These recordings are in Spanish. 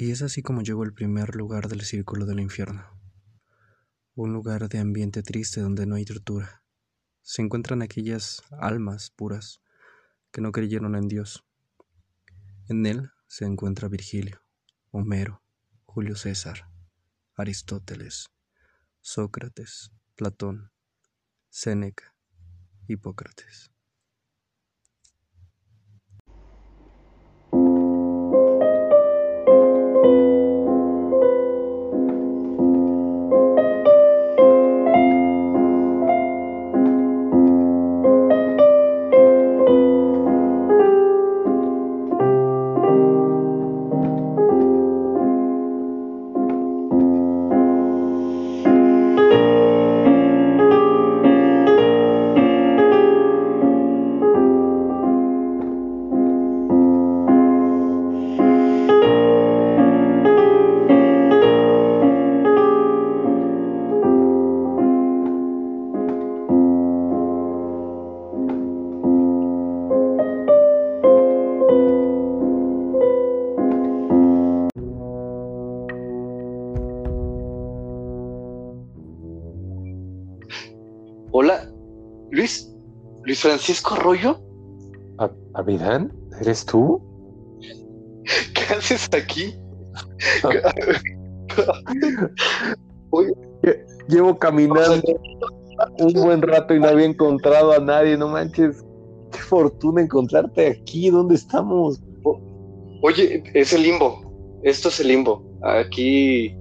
Y es así como llegó el primer lugar del círculo del infierno. Un lugar de ambiente triste donde no hay tortura. Se encuentran aquellas almas puras que no creyeron en Dios. En él se encuentra Virgilio, Homero, Julio César, Aristóteles, Sócrates, Platón, Séneca, Hipócrates. Francisco Arroyo, ¿Abidán? ¿Eres tú? ¿qué haces aquí? Oye, Llevo caminando un buen rato y no había encontrado a nadie, no manches. Qué fortuna encontrarte aquí, ¿dónde estamos? oye, es el limbo, esto es el limbo. Aquí,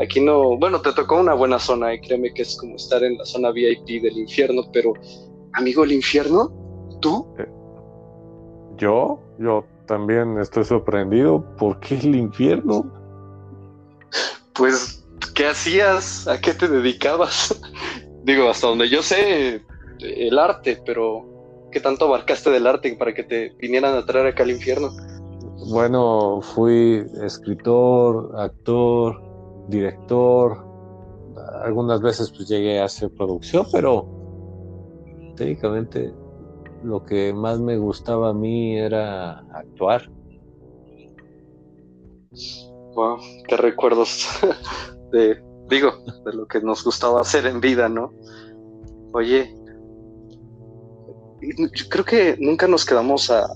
aquí no, bueno, te tocó una buena zona y créeme que es como estar en la zona VIP del infierno, pero, amigo, el infierno, ¿tú? ¿Yo? Yo también estoy sorprendido. ¿Por qué el infierno? Pues, ¿qué hacías? ¿A qué te dedicabas? Digo, hasta donde yo sé, el arte, pero ¿qué tanto abarcaste del arte para que te vinieran a traer acá al infierno? Bueno, fui escritor, actor, director. Algunas veces pues llegué a hacer producción, pero técnicamente lo que más me gustaba a mí era actuar. Wow, qué recuerdos de, digo, de lo que nos gustaba hacer en vida, ¿no? Oye, yo creo que nunca nos quedamos a,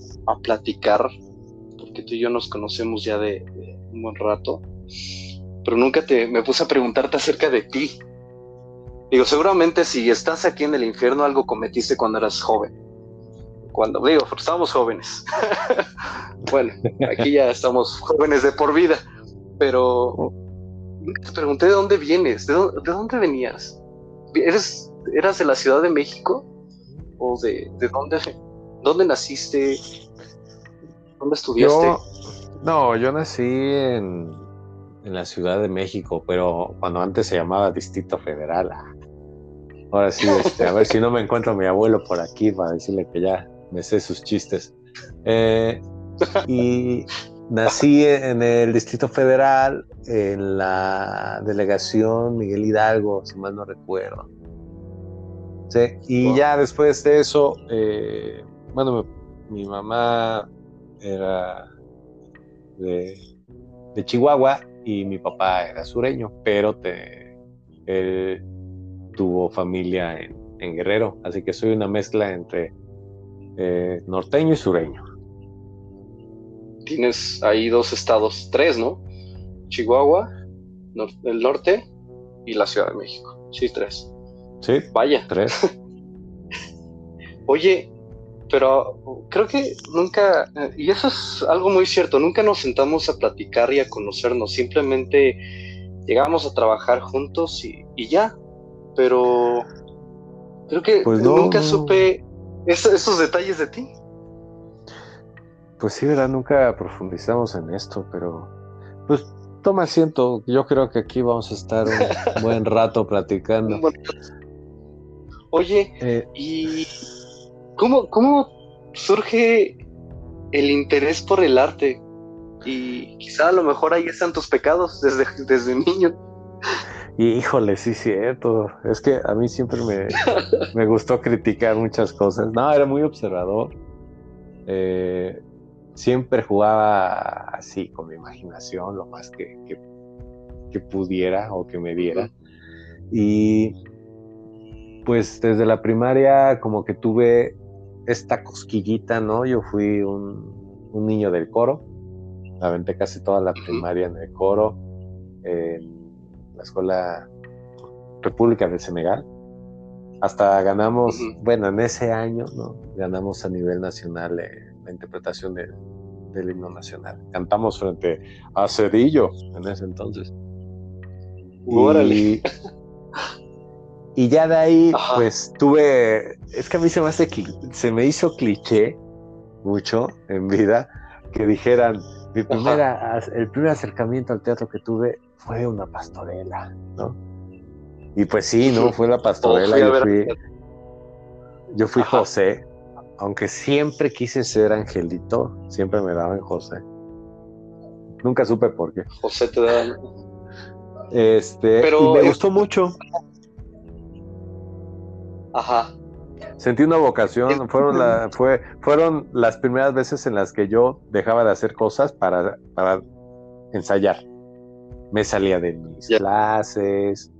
platicar, porque tú y yo nos conocemos ya de, de un buen rato, pero nunca te me puse a preguntarte acerca de ti. Digo, seguramente si estás aquí en el infierno, algo cometiste cuando eras joven. Cuando digo, estábamos jóvenes. bueno, aquí ya estamos jóvenes de por vida, pero te pregunté de dónde vienes, de dónde, de dónde venías. ¿Eres, ¿Eras de la Ciudad de México? ¿O de, de dónde, dónde naciste? ¿Dónde estudiaste? No, yo nací en, en la Ciudad de México, pero cuando antes se llamaba Distrito Federal. Ah, Ahora sí, este, a ver si no me encuentro a mi abuelo por aquí para decirle que ya me sé sus chistes. Eh, y nací en el Distrito Federal, en la delegación Miguel Hidalgo, si mal no recuerdo. Sí, y Wow. ya después de eso, eh, bueno, mi, mi mamá era de, de Chihuahua y mi papá era sureño, pero te, él tuvo familia en, en Guerrero, así que soy una mezcla entre eh, norteño y sureño. Tienes ahí dos estados, tres, ¿no? Chihuahua, nor- el norte y la Ciudad de México. Sí, tres. Sí, Vaya. tres. Oye, pero creo que nunca, eh, y eso es algo muy cierto, nunca nos sentamos a platicar y a conocernos, simplemente llegamos a trabajar juntos y, y ya, pero creo que Pues no, nunca supe eso- esos detalles de ti. Pues sí, ¿verdad? Nunca profundizamos en esto, pero pues toma asiento. Yo creo que aquí vamos a estar un buen rato platicando. Oye, Eh, ¿y cómo, cómo surge el interés por el arte? Y quizá a lo mejor ahí están tus pecados desde, desde niño. Y híjole, sí, cierto. Es que a mí siempre me, me gustó criticar muchas cosas. No, era muy observador. Eh, siempre jugaba así, con mi imaginación, lo más que, que, pudiera o que me diera. Y pues desde la primaria como que tuve esta cosquillita, ¿no? Yo fui un, un niño del coro, aventé casi toda la primaria en el coro, en la escuela República de Senegal. Hasta ganamos, bueno, en ese año, ¿no? Ganamos a nivel nacional eh, la interpretación del himno nacional. Cantamos frente a Cedillo en ese entonces. Y, y ya de ahí, pues tuve, es que a mí se me, hace, se me hizo cliché mucho en vida que dijeran, mi primera, el primer acercamiento al teatro que tuve fue una pastorela, ¿no? Y pues sí, ¿no? Fue la pastorela. Yo fui, yo fui José, aunque siempre quise ser Angelito, siempre me daban José. Nunca supe por qué. José te daban. Este, Pero me gustó mucho. Ajá. Sentí una vocación, fueron, la, fue, fueron las primeras veces en las que yo dejaba de hacer cosas para, para ensayar. Me salía de mis clases,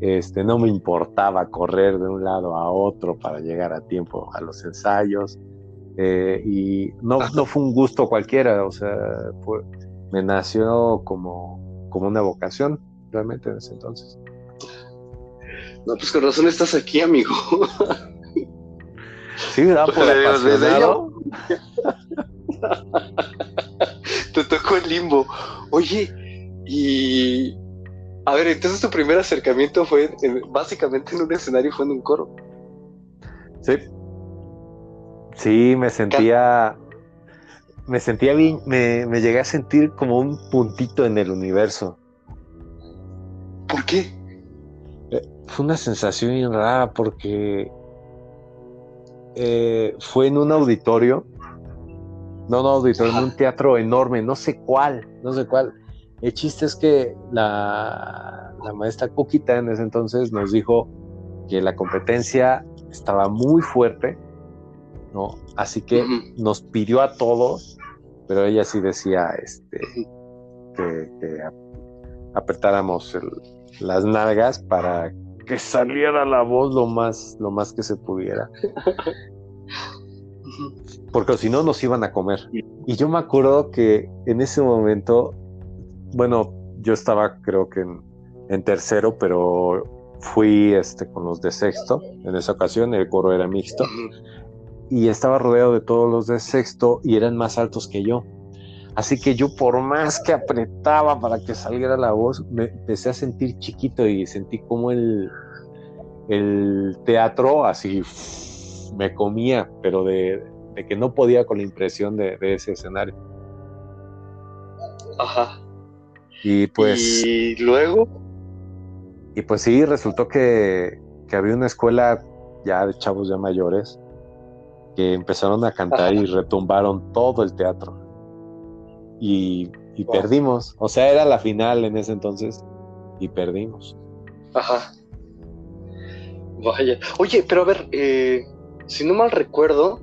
este, no me importaba correr de un lado a otro para llegar a tiempo a los ensayos. Eh, y no, no fue un gusto cualquiera, o sea, me nació como, como una vocación realmente en ese entonces. No, pues con razón estás aquí, amigo. Sí, da por apasionado. Te tocó el limbo. Oye, y a ver, entonces tu primer acercamiento fue básicamente en un escenario, fue en un coro. Sí. Sí, me sentía. Me sentía bien, me, llegué a sentir como un puntito en el universo. ¿Por qué? Eh, fue una sensación bien rara porque eh, fue en un auditorio. No, no, auditorio, en un teatro enorme, no sé cuál, no sé cuál el chiste es que la, maestra Coquita en ese entonces nos dijo que la competencia estaba muy fuerte, ¿no? Así que nos pidió a todos, pero ella sí decía este, que, apretáramos las nalgas para que saliera la voz lo más, lo más que se pudiera. Porque si no nos iban a comer. Y yo me acuerdo que en ese momento bueno, yo estaba creo que en, tercero, pero fui este, con los de sexto en esa ocasión, el coro era mixto, y estaba rodeado de todos los de sexto y eran más altos que yo. Así que yo por más que apretaba para que saliera la voz, me empecé a sentir chiquito y sentí como el, teatro así me comía, pero de, que no podía con la impresión de ese escenario. Ajá. Y pues. Y luego. Y pues sí, resultó que, había una escuela ya de chavos ya mayores que empezaron a cantar y retumbaron todo el teatro. Y, perdimos. O sea, era la final en ese entonces y perdimos. Ajá. Vaya. Oye, pero a ver, eh, si no mal recuerdo,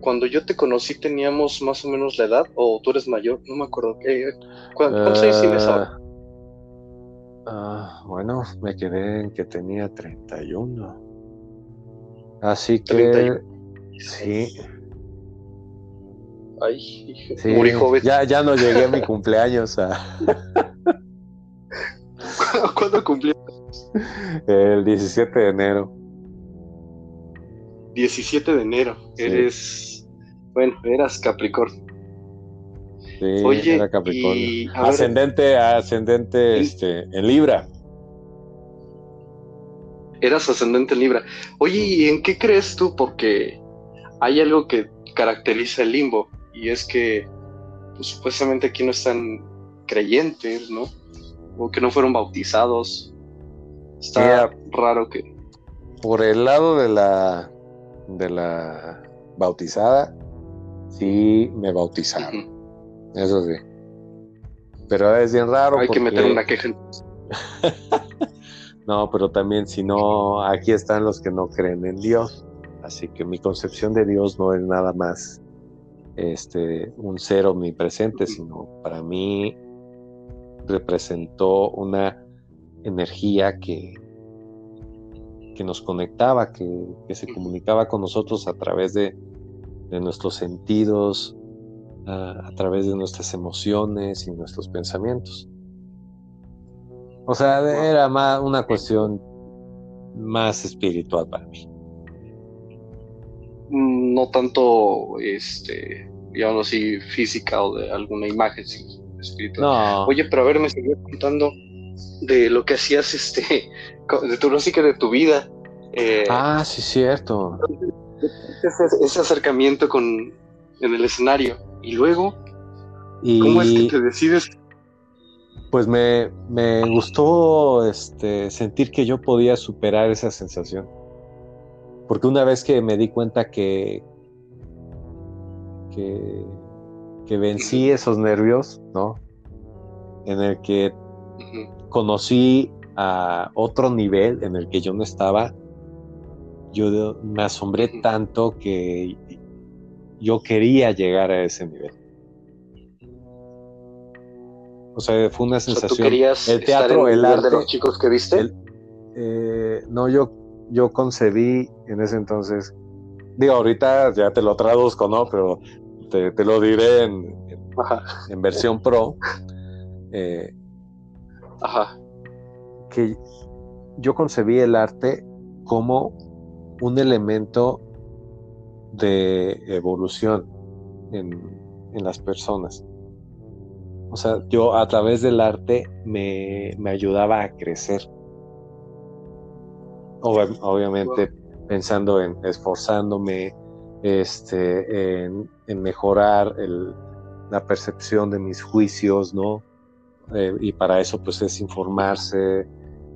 cuando yo te conocí teníamos más o menos la edad, o tú eres mayor, no me acuerdo. ¿Cuántos años tienes ahora? Ah, bueno, me quedé en que tenía 31. Así que... Sí. Ay, sí, joven. Ya, ya no llegué a mi cumpleaños. A... ¿Cuándo cumplí? El 17 de enero. 17 de enero. Eres bueno, eras Capricornio. Sí, Oye, era Capricornio. ascendente, ascendente este, en Libra. Eras ascendente en Libra. Oye, ¿y en qué crees tú? Porque hay algo que caracteriza el limbo y es que pues, supuestamente aquí no están creyentes, ¿no? O que no fueron bautizados. Está raro que. Por el lado de la de la bautizada, sí me bautizaron. Eso sí. Pero es bien raro. Hay que meter una queja. no, pero también si no, aquí están los que no creen en Dios. Así que mi concepción de Dios no es nada más este, un ser omnipresente, sino para mí representó una energía que, que nos conectaba, que, se comunicaba con nosotros a través de, nuestros sentidos, a, través de nuestras emociones y nuestros pensamientos. O sea, era más una cuestión más espiritual para mí. No tanto, este, digamos así, física o de alguna imagen espiritual. Oye, pero a ver, me seguía contando de lo que hacías, este, de tu música, de tu vida. Eh, ah, sí, cierto. Ese, acercamiento con, en el escenario. Y luego, ¿cómo es que te decides? Pues me, me gustó este, sentir que yo podía superar esa sensación. Porque una vez que me di cuenta que, que, que vencí esos nervios, ¿no? En el que conocí a otro nivel en el que yo no estaba, yo me asombré tanto que yo quería llegar a ese nivel. O sea, fue una sensación. el teatro, el, arte. de los chicos que viste? Eh, no, yo, yo concebí en ese entonces. Digo, ahorita ya te lo traduzco, ¿no? Pero te, lo diré en, en, versión pro. Eh, Ajá. Que yo concebí el arte como un elemento de evolución en, las personas. O sea, yo a través del arte me, ayudaba a crecer. obviamente pensando en esforzándome este, en, mejorar la percepción de mis juicios, ¿no? Eh, y para eso pues es informarse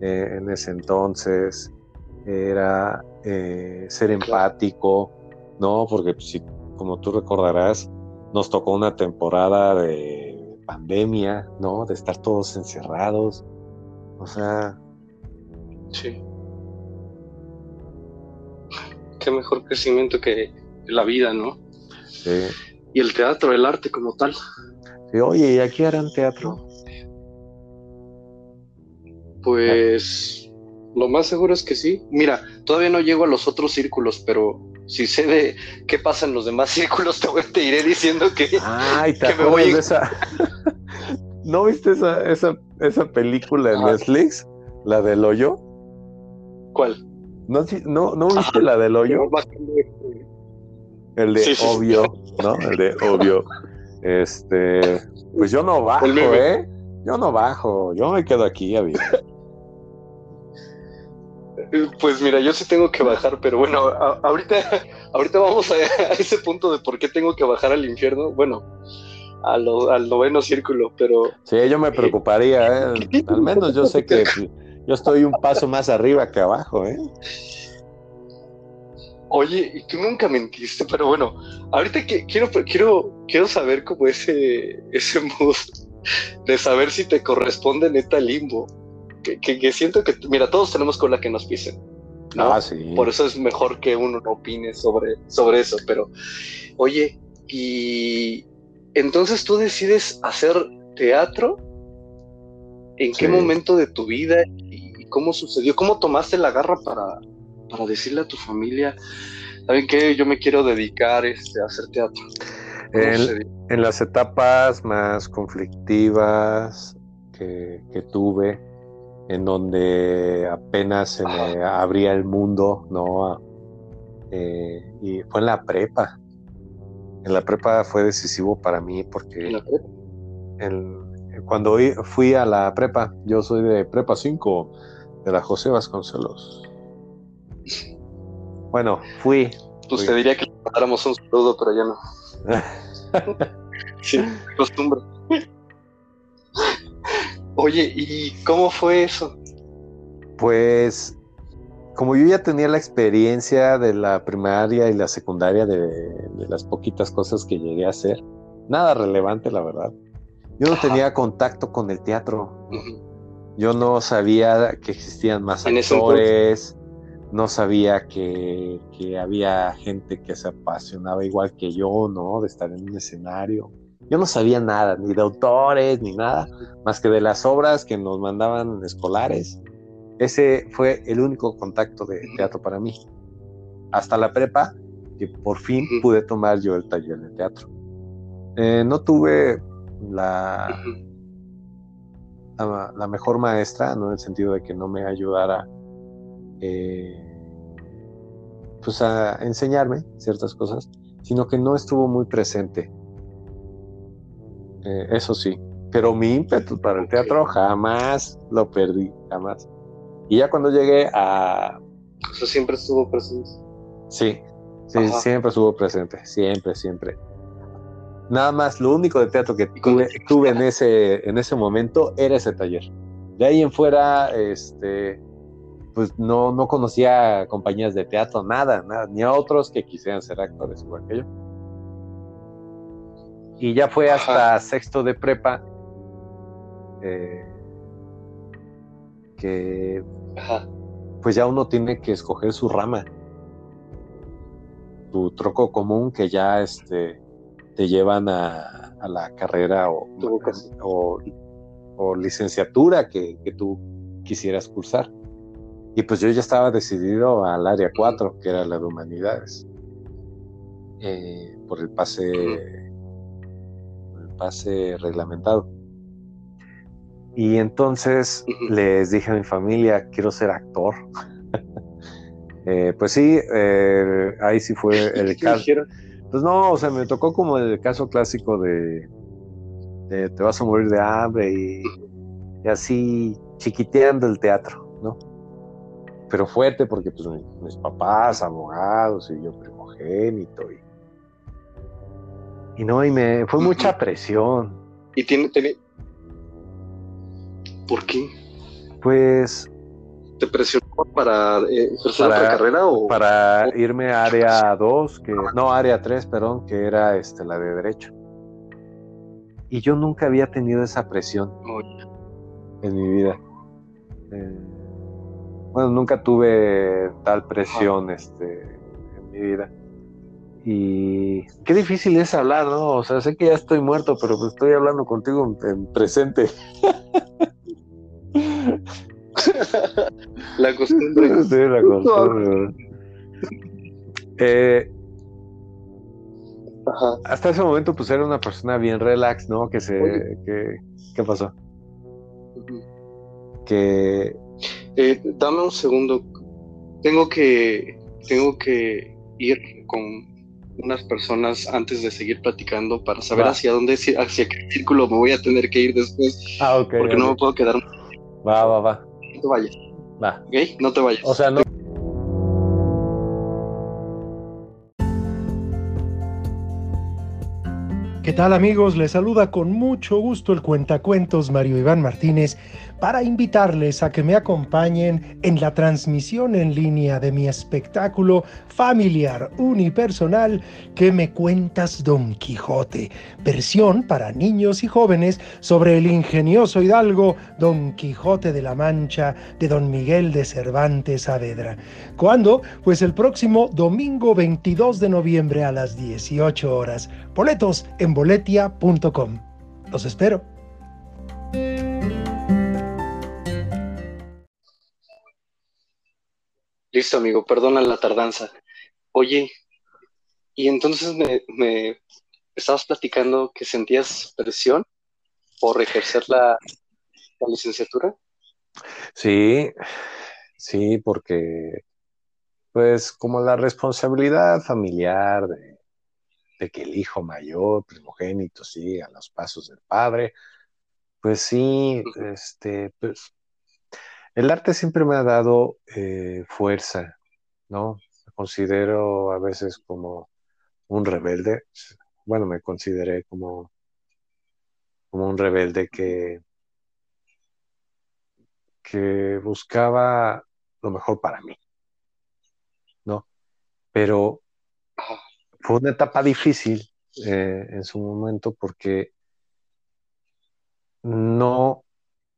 eh, en ese entonces, era eh, ser empático, ¿no? Porque pues, si, como tú recordarás, nos tocó una temporada de pandemia, ¿no? De estar todos encerrados. O sea... Sí. Qué mejor crecimiento que la vida, ¿no? Sí. Y el teatro, el arte como tal. Sí, oye, ¿y aquí harán teatro? Pues lo más seguro es que sí. Mira, todavía no llego a los otros círculos, pero si sé de qué pasa en los demás círculos, te, iré diciendo que, Ay, ¿te me voy. De esa... ¿No viste esa, esa, esa película en Netflix? ¿La del hoyo? ¿Cuál? ¿No, no, ¿no viste la del hoyo? El de obvio, ¿no? El de obvio. Este, pues yo no bajo, ¿eh? Yo no bajo, yo me quedo aquí a ver. Pues mira, yo sí tengo que bajar, pero bueno, ahorita, ahorita vamos a, ese punto de por qué tengo que bajar al infierno. Bueno, al noveno círculo, pero. Sí, yo me preocuparía, ¿eh? Al menos yo sé que yo estoy un paso más arriba que abajo, ¿eh? Oye, y tú nunca mentiste, pero bueno, ahorita que quiero, quiero, quiero saber cómo ese, ese mood de saber si te corresponde neta limbo que, siento que, mira, todos tenemos con la que nos pisen. Ah, sí. Por eso es mejor que uno no opine sobre, sobre eso. Pero, oye, y entonces tú decides hacer teatro. ¿En qué momento de tu vida y cómo sucedió? ¿Cómo tomaste la garra para, para decirle a tu familia, ¿saben qué? Yo me quiero dedicar este, a hacer teatro. En, en, las etapas más conflictivas que, que tuve, en donde apenas se me abría el mundo, ¿no? Eh, y fue en la prepa. En la prepa fue decisivo para mí porque cuando fui a la prepa, yo soy de prepa 5 de la José Vasconcelos. Bueno, fui. Pues te diría que le mandáramos un saludo, pero ya no. sí, costumbre. Oye, ¿y cómo fue eso? Pues como yo ya tenía la experiencia de la primaria y la secundaria de, las poquitas cosas que llegué a hacer, nada relevante la verdad. Yo no tenía contacto con el teatro. Yo no sabía que existían más actores, no sabía que, que, había gente que se apasionaba igual que yo, ¿no? De estar en un escenario. Yo no sabía nada, ni de autores, ni nada, más que de las obras que nos mandaban escolares. Ese fue el único contacto de teatro para mí. Hasta la prepa, que por fin pude tomar yo el taller de teatro. Eh, no tuve la, la, mejor maestra, no en el sentido de que no me ayudara eh, pues a enseñarme ciertas cosas, sino que no estuvo muy presente. Eh, eso sí, pero mi ímpetu para el teatro jamás lo perdí, jamás. Y ya cuando llegué a... O sea, siempre estuvo presente. Sí, sí, siempre estuvo presente, siempre, siempre. Nada más, lo único de teatro que tuve, en, ese, en ese momento era ese taller. De ahí en fuera, este, pues no, no conocía compañías de teatro, nada, nada, ni a otros que quisieran ser actores o aquello. Y ya fue hasta sexto de prepa eh, que pues ya uno tiene que escoger su rama, tu troco común que ya este te llevan a, la carrera o, o, licenciatura que, tú quisieras cursar. Y pues yo ya estaba decidido al área 4, que era la de humanidades, eh, por el pase, pase reglamentado. Y entonces les dije a mi familia, quiero ser actor. Eh, pues sí, eh, ahí sí fue el caso. Pues no, o sea, me tocó como el caso clásico de, te vas a morir de hambre y, así chiquiteando el teatro, ¿no? Pero fuerte porque pues mis, papás, abogados y yo primogénito y, y no, y me fue mucha presión. ¿Y tiene, tiene... ¿Por qué? Pues ¿Te presionó para eh, otra carrera o para irme a área 2, que no, área 3, perdón, que era este la de derecho. Y yo nunca había tenido esa presión en mi vida. Eh, bueno, nunca tuve tal presión este, en mi vida. Y qué difícil es hablar, ¿no? O sea, sé que ya estoy muerto, pero pues estoy hablando contigo en presente. la costumbre. Sí, la costumbre. Eh, hasta ese momento, pues era una persona bien relax, ¿no? Que se. Que, ¿Qué pasó? Que. Eh, dame un segundo. Tengo que. Tengo que ir con unas personas antes de seguir platicando para saber hacia dónde, hacia qué círculo me voy a tener que ir después. Ah, ok. Porque no me puedo quedar. Va, va, va te vayas. Va. ¿Ok? No te vayas. O sea, no. ¿Qué tal amigos? Les saluda con mucho gusto el cuentacuentos Mario Iván Martínez para invitarles a que me acompañen en la transmisión en línea de mi espectáculo familiar unipersonal que me cuentas Don Quijote, versión para niños y jóvenes sobre el ingenioso hidalgo Don Quijote de la Mancha de Don Miguel de Cervantes Saavedra. ¿Cuándo? Pues el próximo domingo 22 de noviembre a las 18 horas. Boletos en boletia.com. Los espero. Listo, amigo, perdona la tardanza. Oye, y entonces me, estabas platicando que sentías presión por ejercer la, licenciatura. Sí, sí, porque pues como la responsabilidad familiar de, de, que el hijo mayor, primogénito, siga los pasos del padre, pues sí, este, pues el arte siempre me ha dado eh, fuerza, ¿no? Me considero a veces como un rebelde. Bueno, me consideré como, como un rebelde que, que buscaba lo mejor para mí, ¿no? Pero fue una etapa difícil eh, en su momento porque no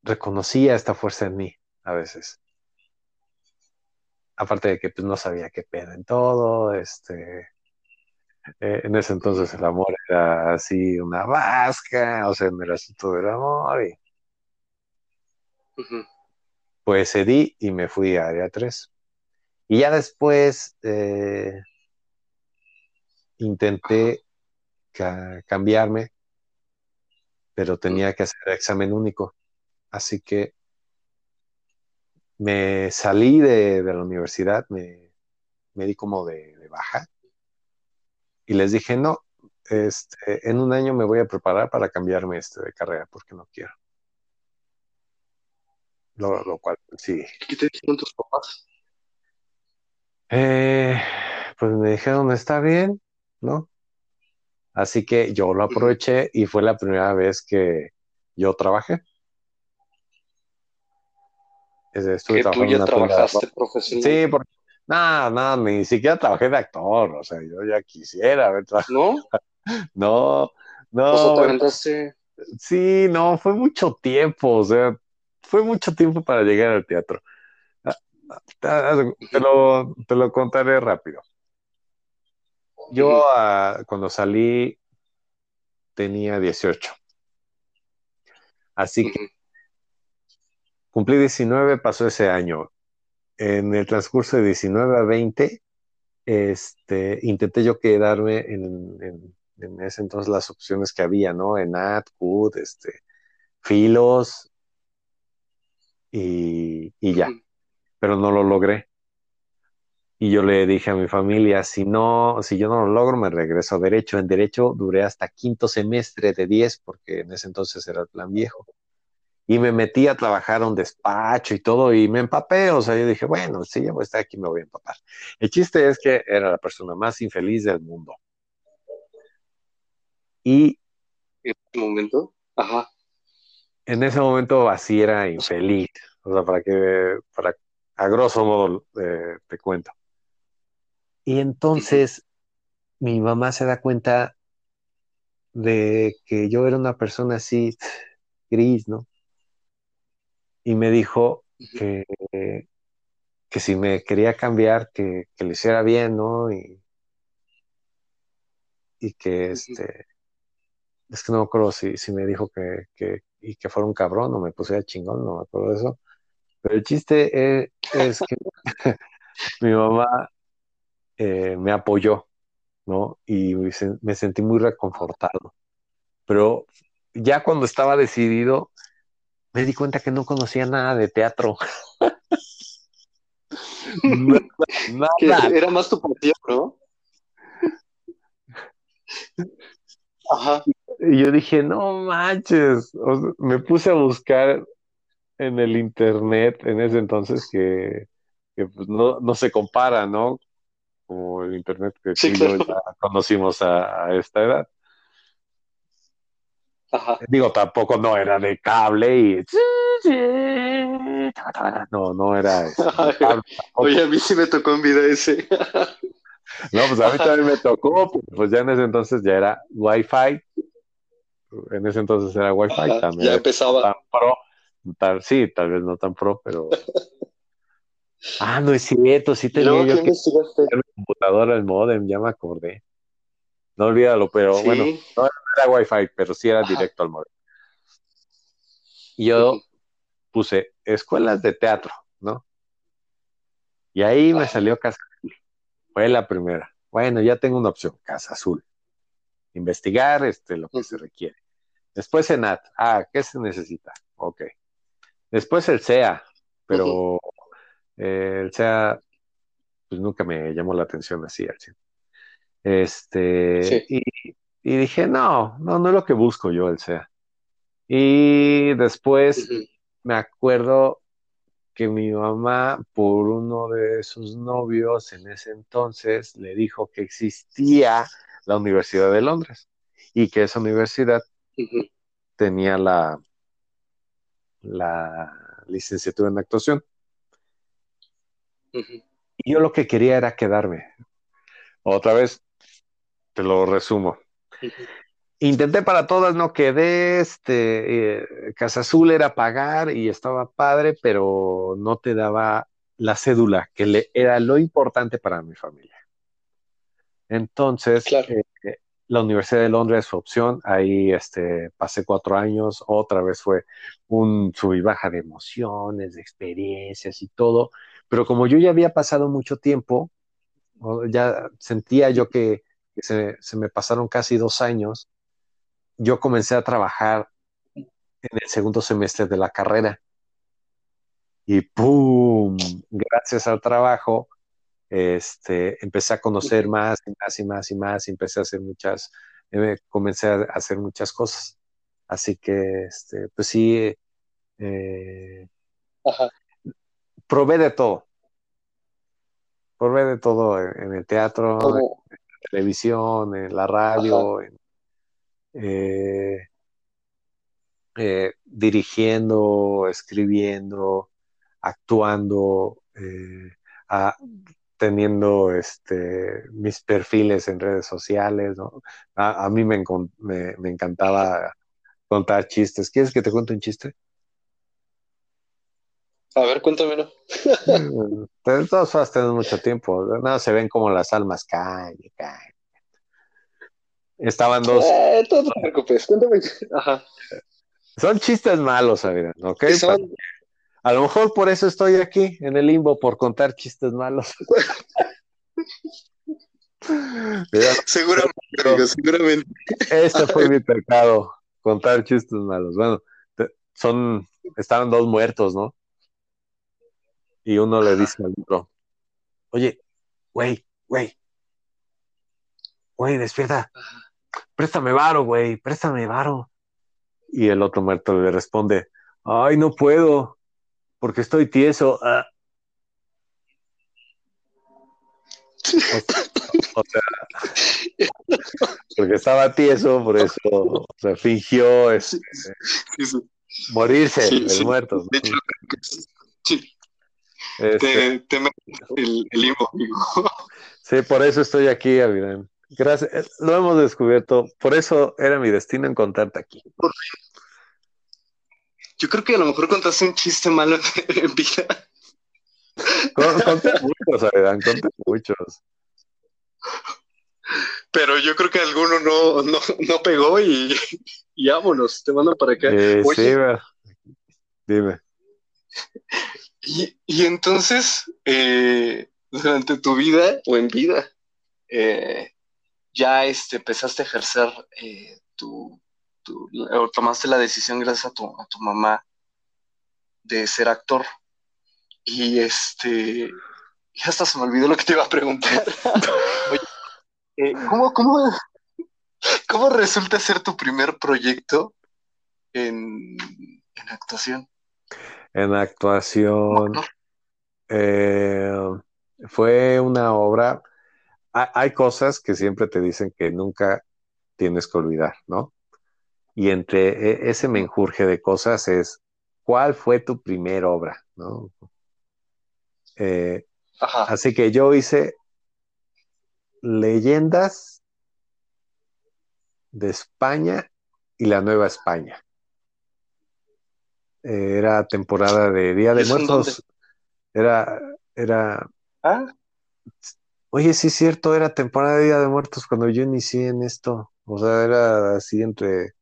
reconocía esta fuerza en mí a veces. aparte de que pues, no sabía qué pedo en todo, este, eh, en ese entonces el amor era así una vasca, o sea, en el asunto del amor, y pues cedí y me fui a área 3. Y ya después eh, intenté cambiarme, pero tenía que hacer examen único. Así que me salí de, la universidad, me, di como de, baja y les dije, no, este, en un año me voy a preparar para cambiarme este de carrera porque no quiero. Lo, cual, sí. ¿Qué te dijeron tus papás? Eh, pues me dijeron, está bien, ¿no? Así que yo lo aproveché y fue la primera vez que yo trabajé. Estuve ¿Que tú ya trabajaste profesional? Sí, porque nada, nada, ni siquiera trabajé de actor, o sea, yo ya quisiera haber ¿No? no, no. te Sí, no, fue mucho tiempo, o sea, fue mucho tiempo para llegar al teatro. Ah, ah, te lo, te lo contaré rápido. Yo ah, cuando salí tenía 18. Así que cumplí 19, pasó ese año. En el transcurso de 19 a 20, este, intenté yo quedarme en, ese entonces las opciones que había, ¿no? En AdCUD, este, Filos y, y ya. Pero no lo logré. Y yo le dije a mi familia, si no, si yo no lo logro, me regreso a derecho. En derecho duré hasta quinto semestre de 10, porque en ese entonces era el plan viejo. Y me metí a trabajar a un despacho y todo, y me empapé. O sea, yo dije, bueno, si ya voy a estar aquí, me voy a empapar. El chiste es que era la persona más infeliz del mundo. Y. ¿En ese momento? Ajá. En ese momento así era infeliz. O sea, para que, para, a grosso modo eh, te cuento. Y entonces mi mamá se da cuenta de que yo era una persona así gris, ¿no? Y me dijo que, que si me quería cambiar, que, que lo hiciera bien, ¿no? Y, y que este, es que no me acuerdo si, si me dijo que, que, y que fuera un cabrón o me pusiera chingón, no me acuerdo de eso. Pero el chiste es, es que mi mamá eh, me apoyó, ¿no? Y me sentí muy reconfortado. Pero ya cuando estaba decidido, me di cuenta que no conocía nada de teatro. nada, era más tu pasión, ¿no? Ajá. Y yo dije, no manches, me puse a buscar en el internet en ese entonces que, pues no, no se compara, ¿no? como el internet que ya conocimos a, esta edad. Digo, tampoco no era de cable y no, no era Oye, a mí sí me tocó en vida ese. no, pues a mí también me tocó, pues ya en ese entonces ya era Wi-Fi. En ese entonces era Wi-Fi también. Ya empezaba. Tan pro, sí, tal vez no tan pro, pero Ah, no es cierto, sí tenía yo que mi computadora, el modem, ya me acordé. No olvídalo, pero bueno, no era Wi-Fi, pero sí era directo al. Y yo puse escuelas de teatro, ¿no? Y ahí me salió Casa Azul. Fue la primera. Bueno, ya tengo una opción, Casa Azul. Investigar este, lo que se requiere. Después ENAT. Ah, ¿qué se necesita? Ok. Después el SEA, pero eh, el SEA, pues nunca me llamó la atención así al Este, y, dije, no, no, no es lo que busco yo el SEA. Y después me acuerdo que mi mamá, por uno de sus novios en ese entonces, le dijo que existía la Universidad de Londres y que esa universidad tenía la, la licenciatura en actuación. Y yo lo que quería era quedarme. Otra vez, te lo resumo. Intenté para todas, no quedé, este, eh, Casa Azul era pagar y estaba padre, pero no te daba la cédula, que le, era lo importante para mi familia. Entonces, eh, la Universidad de Londres fue opción, ahí este, pasé cuatro años, otra vez fue un sub y baja de emociones, de experiencias y todo, pero como yo ya había pasado mucho tiempo, ya sentía yo que, se, me pasaron casi dos años, yo comencé a trabajar en el segundo semestre de la carrera. Y ¡pum! Gracias al trabajo, este, empecé a conocer más y más y más y más, y empecé a hacer muchas, eh, comencé a hacer muchas cosas. Así que, este, pues sí, eh, probé de todo. Probé de todo en, el teatro, en televisión, en la radio, eh, dirigiendo, escribiendo, actuando, a, teniendo este, mis perfiles en redes sociales, ¿no? A, mí me, me, encantaba contar chistes. ¿Quieres que te cuente un chiste? A ver, cuéntamelo. Mm, todos has tenido mucho tiempo. No, se ven como las almas caen y caen. Estaban dos. Eh, no te preocupes, cuéntame. Ajá. Son chistes malos, Adrián, ¿ok? A lo mejor por eso estoy aquí en el limbo, por contar chistes malos. seguramente, seguramente. Este fue mi pecado, contar chistes malos. Bueno, son, estaban dos muertos, ¿no? Y uno le dice al otro, oye, güey, güey, güey, despierta, préstame varo, güey, préstame varo. Y el otro muerto le responde, ay, no puedo, porque estoy tieso. Ah. O, sea, porque estaba tieso, por eso se fingió este, morirse, el muerto. De hecho, sí. Este, te, el, el limbo, Sí, por eso estoy aquí, Avidan. Gracias, eh, lo hemos descubierto. Por eso era mi destino encontrarte aquí. Por fin. Yo creo que a lo mejor contaste un chiste malo en vida. Conté muchos, Aredán, conté muchos. Pero yo creo que alguno no, no, no pegó y, y, vámonos, te mando para acá. Eh, sí, dime. Y, y entonces, eh, durante tu vida o en vida, eh, ya este, empezaste a ejercer eh, tu, tomaste la decisión gracias a tu, a tu mamá de ser actor. Y este, ya hasta se me olvidó lo que te iba a preguntar. Eh, ¿cómo, cómo, resulta ser tu primer proyecto en, actuación? En actuación. Eh, fue una obra. hay cosas que siempre te dicen que nunca tienes que olvidar, ¿no? y entre e, ese menjurje de cosas es, ¿cuál fue tu primera obra? ¿no? Eh, así que yo hice leyendas de España y la Nueva España. Era temporada de Día de Muertos. Era, era. ¿Ah? Oye, sí es cierto, era temporada de Día de Muertos cuando yo inicié en esto. O sea, era así entre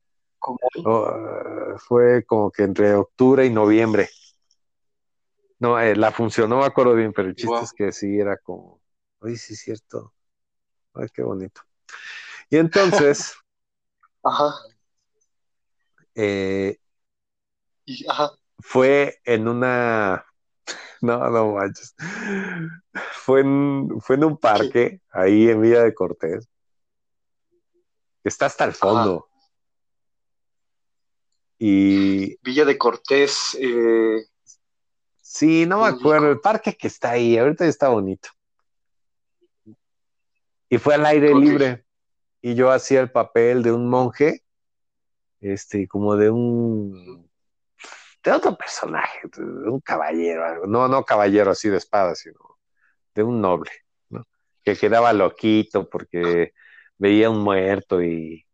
Oh, fue como que entre octubre y noviembre. No, eh, la función, no me acuerdo bien, pero el chiste es que sí era como, oye, sí es cierto. Ay, qué bonito. Y entonces, ajá. Eh, fue en una, no, no manches, fue en, fue en un parque, ahí en Villa de Cortés, está hasta el fondo. Y. Villa de Cortés. Eh... Sí, no me acuerdo. El parque que está ahí, ahorita está bonito. Y fue al aire libre. Y yo hacía el papel de un monje, este, como de un. De otro personaje, de un caballero, no, no caballero así de espada, sino de un noble, ¿no? Que quedaba loquito porque veía un muerto y,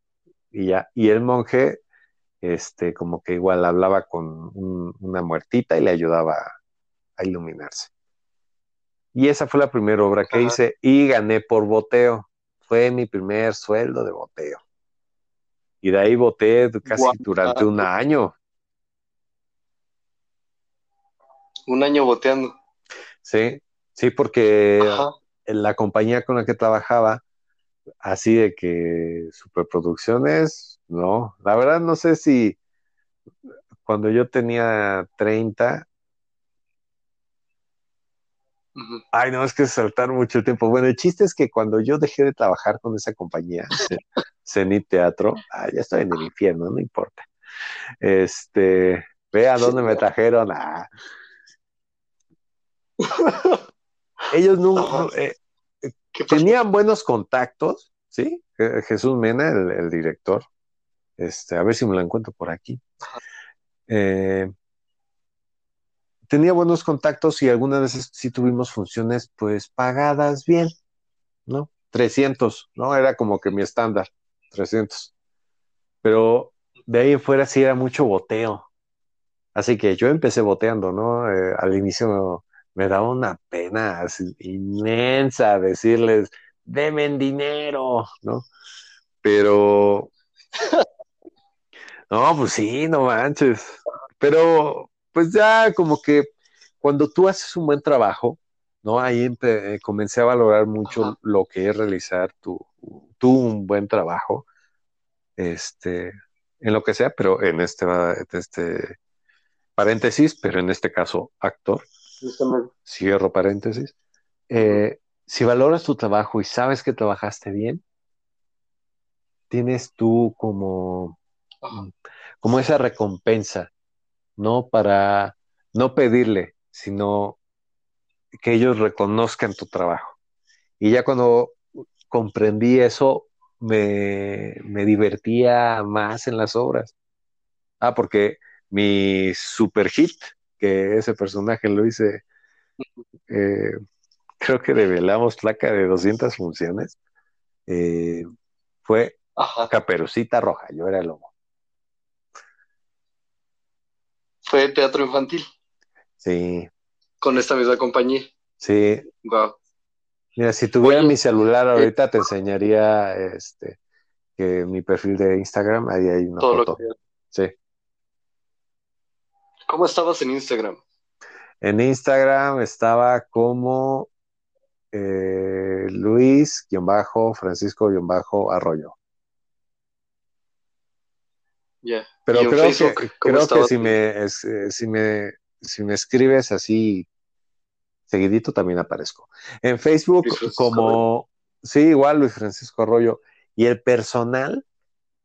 y ya. Y el monje este, como que igual hablaba con una muertita y le ayudaba a iluminarse. Y esa fue la primera obra que Ajá. hice y gané por boteo. Fue mi primer sueldo de boteo. Y de ahí boté casi Guau. durante un año. Un año boteando. Sí, sí, porque Ajá. la compañía con la que trabajaba, así de que superproducciones, no. La verdad no sé si cuando yo tenía 30, Ujú. ay no, es que saltar mucho tiempo. Bueno, el chiste es que cuando yo dejé de trabajar con esa compañía, Cenit Teatro, ah, ya estoy en el infierno, no importa. Este, ve a dónde me trajeron. Ah. Ellos no, no, eh, tenían buenos contactos, ¿sí? Je- Jesús Mena, el, el director, este, a ver si me lo encuentro por aquí. Eh, tenía buenos contactos y algunas veces sí tuvimos funciones, pues, pagadas bien, ¿no? 300, ¿no? Era como que mi estándar, 300. Pero de ahí en fuera sí era mucho boteo. Así que yo empecé boteando, ¿no? Eh, al inicio me daba una pena así inmensa decirles, demen dinero, ¿no? Pero, no, pues sí, no manches. Pero, pues ya como que cuando tú haces un buen trabajo, ¿no? Ahí empe- eh, comencé a valorar mucho Ajá. lo que es realizar tu, tú un buen trabajo, este, en lo que sea, pero en este, este paréntesis, pero en este caso actor, Justamente. cierro paréntesis. Eh, si valoras tu trabajo y sabes que trabajaste bien, tienes tú como, como esa recompensa, ¿no? Para no pedirle, sino que ellos reconozcan tu trabajo. Y ya cuando comprendí eso, me, me divertía más en las obras. Ah, porque mi super hit, que ese personaje lo hice, eh, creo que develamos placa de 200 funciones, eh, fue Ajá. Caperucita Roja, yo era el lobo. Fue teatro infantil Sí, con esta misma compañía. sí. Wow. Mira, si tuviera Oye, mi celular ahorita te enseñaría este que mi perfil de Instagram, ahí hay una todo lo que. Sí. ¿Cómo estabas en Instagram? En Instagram estaba como eh, Luis-Francisco-Arroyo. Ya. Pero ¿Y en creo Facebook, que, creo que si me, es- eh, si me si me escribes así seguidito también aparezco. En Facebook como sí, igual Luis Francisco Arroyo y el personal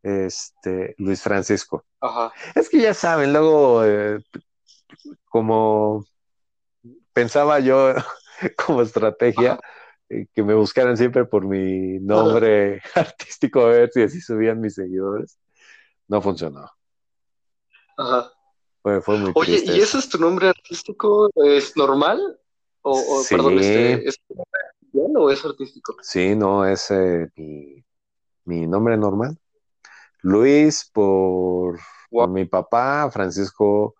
este Luis Francisco. Ajá. Es que ya saben, luego eh, como pensaba yo como estrategia Ajá. eh, que me buscaran siempre por mi nombre artístico a ver si así subían mis seguidores. No funcionó. Ajá. Fue, fue muy Oye, triste. ¿y ese es tu nombre artístico? ¿Es normal? O, o, Sí. perdón, este, ¿es tu nombre oficial o es artístico? Sí, no, es eh, mi, mi nombre normal. Luis por, por mi papá, Francisco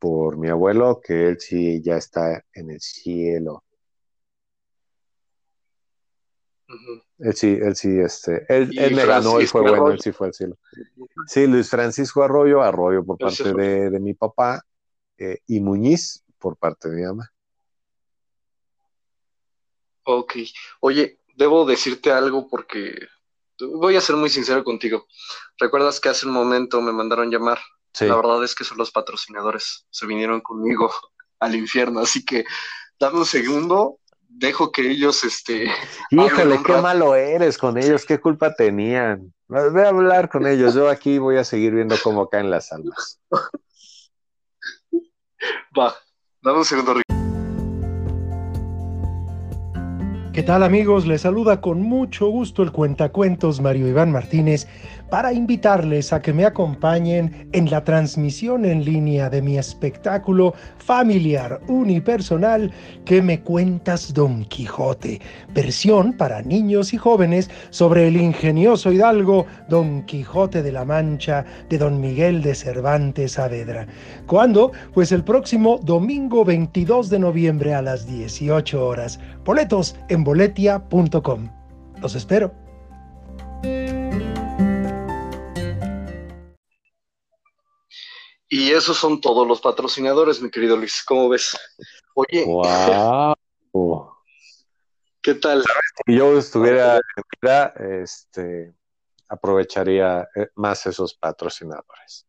por mi abuelo, que él sí ya está en el cielo. Él sí, él sí, este, él, él me ganó, él fue bueno, él sí fue al cielo. Sí, Luis Francisco Arroyo, Arroyo por parte de, de mi papá, eh, y Muñiz por parte de mi mamá. Ok. Oye, debo decirte algo porque voy a ser muy sincero contigo. ¿Recuerdas que hace un momento me mandaron llamar? Sí. La verdad es que son los patrocinadores. Se vinieron conmigo al infierno, así que dame un segundo, dejo que ellos, este, Híjole, qué malo eres con ellos, qué culpa tenían. Ve a hablar con ellos, yo aquí voy a seguir viendo cómo caen las almas. Va, dame un segundo, Rick. ¿Qué tal amigos? Les saluda con mucho gusto el cuentacuentos Mario Iván Martínez para invitarles a que me acompañen en la transmisión en línea de mi espectáculo familiar unipersonal que me cuentas Don Quijote, versión para niños y jóvenes sobre el ingenioso hidalgo Don Quijote de la Mancha de Don Miguel de Cervantes Saavedra. ¿Cuándo? Pues el próximo domingo 22 de noviembre a las 18 horas. Boletos en boletia.com. Los espero. Y esos son todos los patrocinadores, mi querido Luis. ¿Cómo ves? Oye, Wow. ¿qué tal? Si yo estuviera en vida, este, aprovecharía eh, más esos patrocinadores.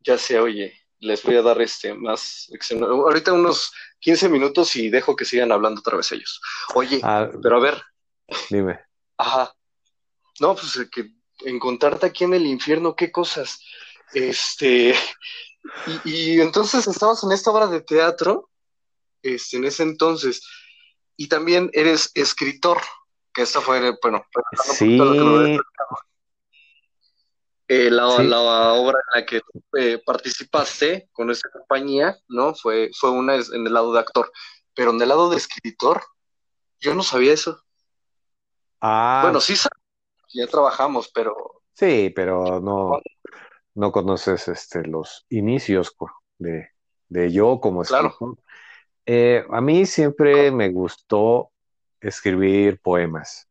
Ya sé, oye, les voy a dar este más. Ahorita unos 15 minutos y dejo que sigan hablando otra vez ellos. Oye, Ah, pero a ver, dime. ajá. No, pues eh, que encontrarte aquí en el infierno, qué cosas. Este, y, y entonces estabas en esta obra de teatro, este, en ese entonces, y también eres escritor, que esta fue, bueno, Sí, eh, la, Sí. la obra en la que eh, participaste con esta compañía, ¿no? Fue, fue una en el lado de actor, pero en el lado de escritor, yo no sabía eso. ah, Bueno, sí ya trabajamos, pero sí, pero no, no conoces este, los inicios de, de yo como Claro. escritor. Eh, a mí siempre me gustó escribir poemas.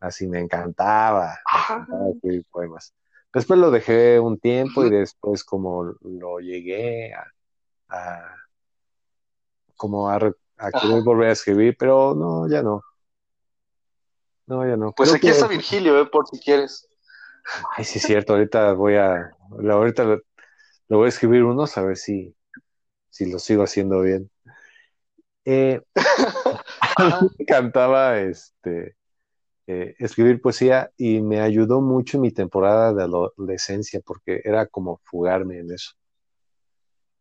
Así me encantaba, me encantaba escribir poemas. Después lo dejé un tiempo y después como lo llegué a, a- como a, a Ajá. querer volver a escribir, pero no, ya no. No, ya no. pues Creo aquí que- está Virgilio, ¿eh? Por si quieres. Ay, sí es cierto, ahorita voy a, ahorita lo, lo voy a escribir unos a ver si, si lo sigo haciendo bien. Eh, encantaba este, eh, escribir poesía y me ayudó mucho en mi temporada de adolescencia porque era como fugarme en eso.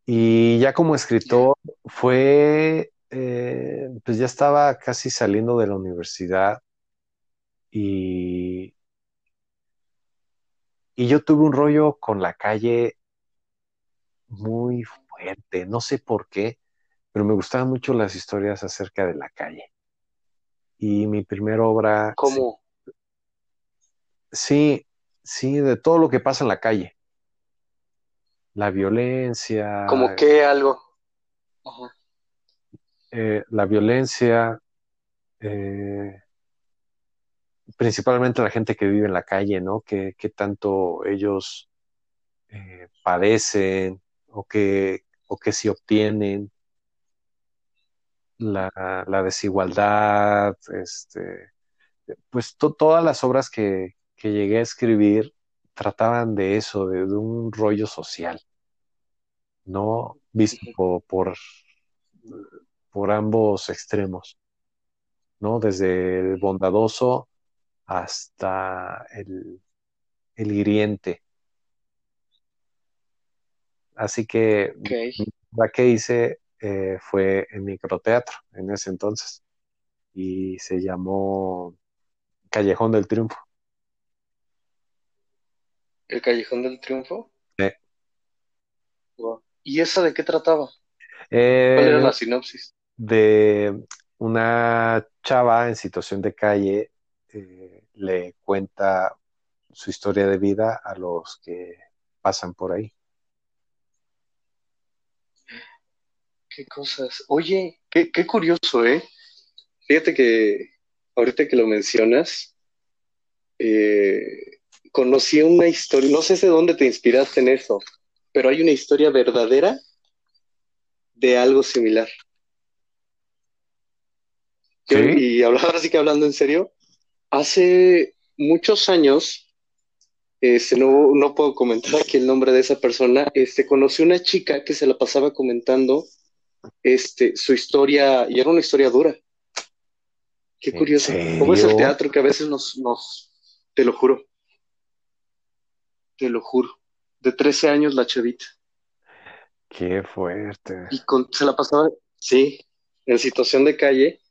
Y ya como escritor fue, eh, pues ya estaba casi saliendo de la universidad y, y yo tuve un rollo con la calle muy fuerte, no sé por qué, pero me gustaban mucho las historias acerca de la calle. Y mi primera obra, ¿Cómo? sí, sí, de todo lo que pasa en la calle. La violencia, Como que algo. Ajá. eh, la violencia, eh, principalmente la gente que vive en la calle, ¿no? Que, que tanto ellos eh, padecen o que, o que si obtienen la, la desigualdad, este, pues to- todas las obras que, que llegué a escribir trataban de eso, de, de un rollo social, ¿no? Visto por, por, por ambos extremos, ¿no? Desde el bondadoso hasta el, el hiriente. Así que la que hice eh, fue en microteatro en ese entonces y se llamó Callejón del Triunfo. ¿El Callejón del Triunfo? Sí. Wow. ¿Y esa de qué trataba? Eh, ¿Cuál era la sinopsis? de una chava en situación de calle eh, le cuenta su historia de vida a los que pasan por ahí. Qué cosas. Oye, qué, qué curioso, ¿eh? Fíjate que ahorita que lo mencionas, eh, conocí una historia, no sé de dónde te inspiraste en eso, pero hay una historia verdadera de algo similar. Y ahora sí que hablando en serio, hace muchos años, este, no, no puedo comentar aquí el nombre de esa persona, este, conocí una chica que se la pasaba comentando este, su historia, y era una historia dura. Qué ¿En curioso. ¿Cómo es el teatro que a veces nos, nos, te lo juro, te lo juro, de 13 años la chavita, Qué fuerte. y con, se la pasaba, sí, en situación de calle,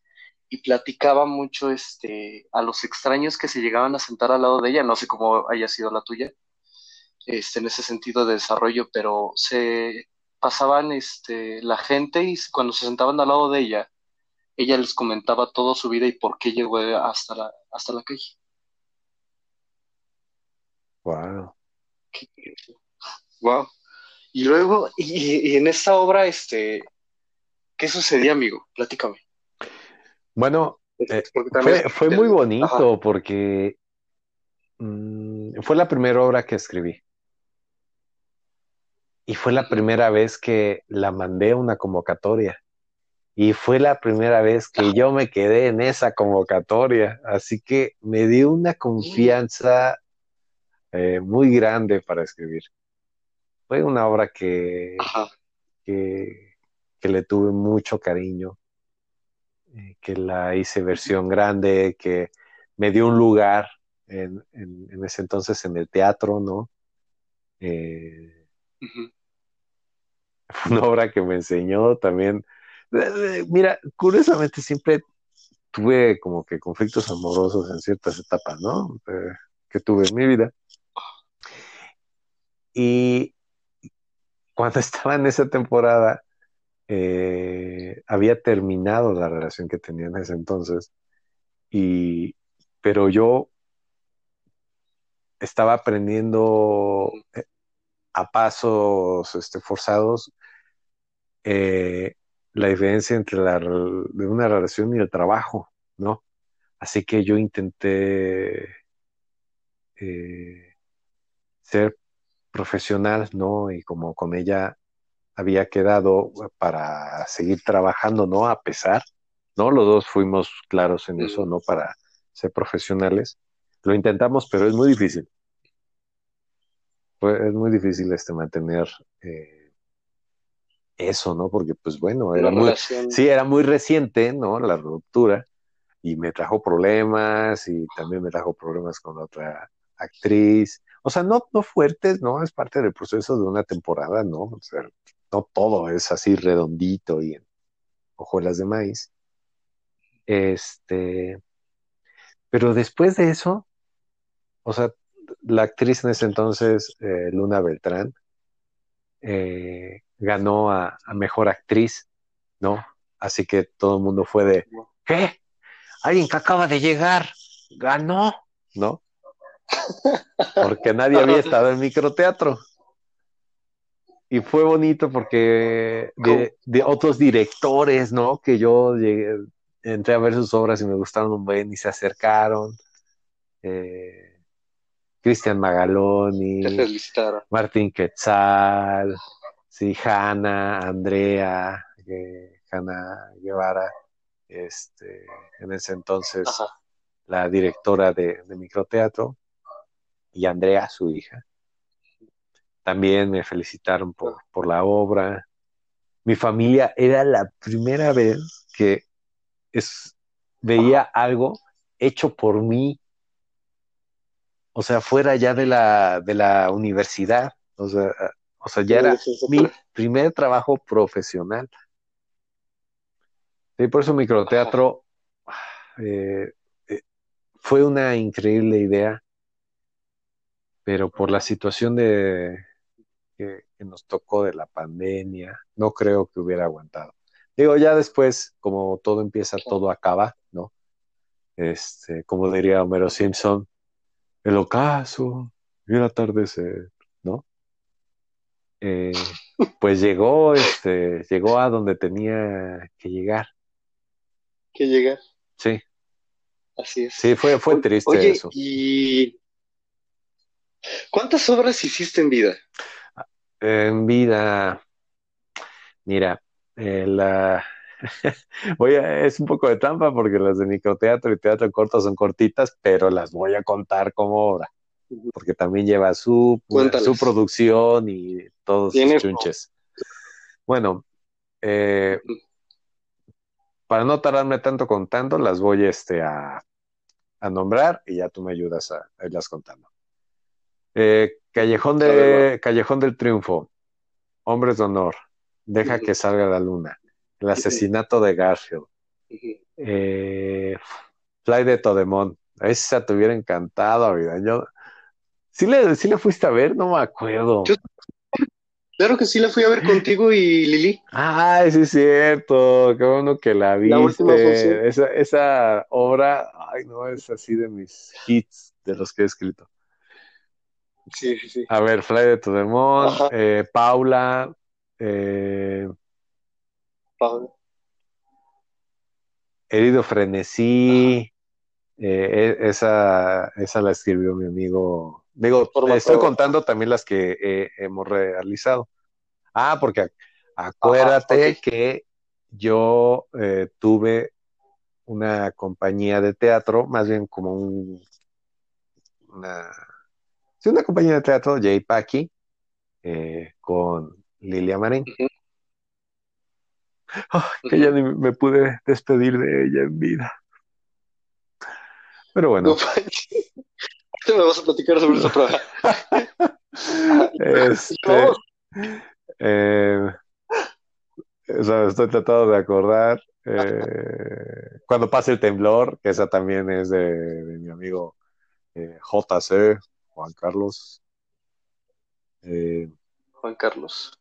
y platicaba mucho este, a los extraños que se llegaban a sentar al lado de ella, no sé cómo haya sido la tuya, este, en ese sentido de desarrollo, pero se pasaban este, la gente y cuando se sentaban al lado de ella, ella les comentaba toda su vida y por qué llegó hasta la, hasta la calle. Wow. Wow. Y luego, y, en esta obra, este, ¿qué sucedía, amigo? Platícame. Bueno, eh, fue, muy bonito porque mm, fue la primera obra que escribí. Y fue la primera vez que la mandé a una convocatoria. Y fue la primera vez que yo me quedé en esa convocatoria. Así que me dio una confianza eh, muy grande para escribir. Fue una obra que, que, le tuve mucho cariño, eh, que la hice versión grande, que me dio un lugar en, ese entonces en el teatro, ¿no? Eh, una obra que me enseñó también. Mira, curiosamente siempre tuve como que conflictos amorosos en ciertas etapas, ¿no? que tuve en mi vida. Y cuando estaba en esa temporada, eh, había terminado la relación que tenía en ese entonces, y, pero yo estaba aprendiendo eh, a pasos este, forzados eh, la diferencia entre la, de una relación y el trabajo, ¿no? Así que yo intenté ser profesional, ¿no? Y como con ella había quedado para seguir trabajando, ¿no? A pesar, ¿no? Los dos fuimos claros en eso, ¿no? Para ser profesionales. Lo intentamos, pero es muy difícil. Es muy difícil este mantener eh, eso, ¿no? Porque, pues bueno, era muy, sí, era muy reciente, ¿no? La ruptura y me trajo problemas y también me trajo problemas con otra actriz o sea, no, no fuertes, ¿no? Es parte del proceso de una temporada, ¿no? O sea, no todo es así redondito y en hojuelas de maíz. Este, pero después de eso, o sea, la actriz en ese entonces, eh, Luna Beltrán, eh, ganó a, a, mejor actriz, ¿no? Así que todo el mundo fue de, ¿qué? Alguien que acaba de llegar ganó, ¿no? porque nadie había estado en microteatro. Y fue bonito porque de, otros directores, ¿no? Que yo llegué, entré a ver sus obras y me gustaron un buen y se acercaron. Eh, Cristian Magaloni, Martín Quetzal, sí, Hanna, Andrea, eh, Hanna Guevara, este, en ese entonces la directora de microteatro y Andrea, su hija. También me felicitaron por, por la obra. Mi familia era la primera vez que es, veía algo hecho por mí, o sea, fuera ya de la, de la universidad, o sea, o sea ya era mi primer trabajo profesional. Y por eso microteatro eh, eh, fue una increíble idea pero por la situación de que, nos tocó de la pandemia, no creo que hubiera aguantado. Digo, ya después, como todo empieza, todo acaba, ¿no? Este, como diría Homero Simpson, el ocaso y el atardecer, ¿no? Eh, pues llegó, este, llegó a donde tenía que llegar. Que llegar. Sí. Así es. Sí, fue, fue triste eso. Y ¿Cuántas obras hiciste en vida? En vida, mira, eh, la... voy a, es un poco de trampa porque las de microteatro y teatro corto son cortitas, pero las voy a contar como obra, porque también lleva su, su producción y todos sus chunches. Bueno, eh, para no tardarme tanto contando, las voy este, a, a nombrar y ya tú me ayudas a irlas contando. Eh, Callejón, de, Callejón del Triunfo, Hombres de Honor, Deja que salga la luna, El asesinato de Garfield, Eh, Fly de Todemón. Esa te hubiera encantado, vida. Yo, ¿sí le, ¿Sí le fuiste a ver? No me acuerdo. Yo- Claro que sí la fui a ver contigo y Lili. Ay, sí es cierto, qué bueno que la viste. La última. Esa, esa obra, ay no, es así de mis hits de los que he escrito. Sí, sí, sí. A ver, Fly de Tudemón, Ajá. eh, Paula, eh, Pablo. Herido Frenesí, eh, e- esa, esa la escribió mi amigo. Digo, estoy contando también las que eh, hemos realizado. Ah, porque ac- acuérdate que yo eh, tuve una compañía de teatro, más bien como un, una, sí, una compañía de teatro, J. Paki, eh, con Lilia Marín. Ah, que ya ni me pude despedir de ella en vida. Pero bueno, No. Ahorita me vas a platicar sobre esa prueba. este, eh, o sea, estoy tratando de acordar. eh, cuando pase el temblor, que esa también es de, de mi amigo eh, JC, Juan Carlos. Juan Carlos.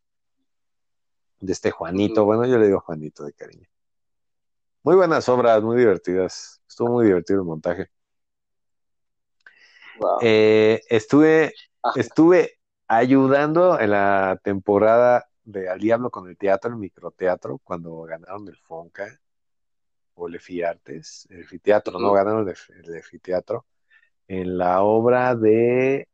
De este Juanito, bueno, yo le digo Juanito de cariño. Muy buenas obras, muy divertidas. Estuvo muy divertido el montaje. Wow. Eh, estuve, Ajá. estuve ayudando en la temporada de Al Diablo con el Teatro, el microteatro, cuando ganaron el Fonca o el Efiartes, el Efiteatro, no ganaron el, el Efiteatro, en la obra de.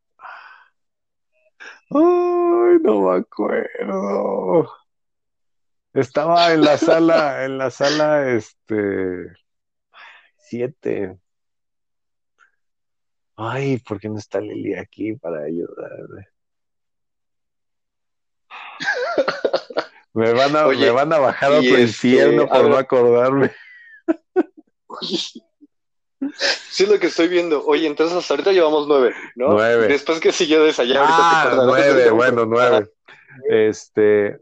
Ay, no me acuerdo. Estaba en la sala, en la sala, este, siete. Ay, ¿por qué no está Lili aquí para ayudarme? Me van a, Oye, me van a bajar a otro este, infierno por ver. no acordarme. Sí, es lo que estoy viendo. Oye, entonces hasta ahorita llevamos nueve, ¿no? Nueve. Después que siguió de esa ya, ahorita te Ah, nueve, bueno, nueve. Este,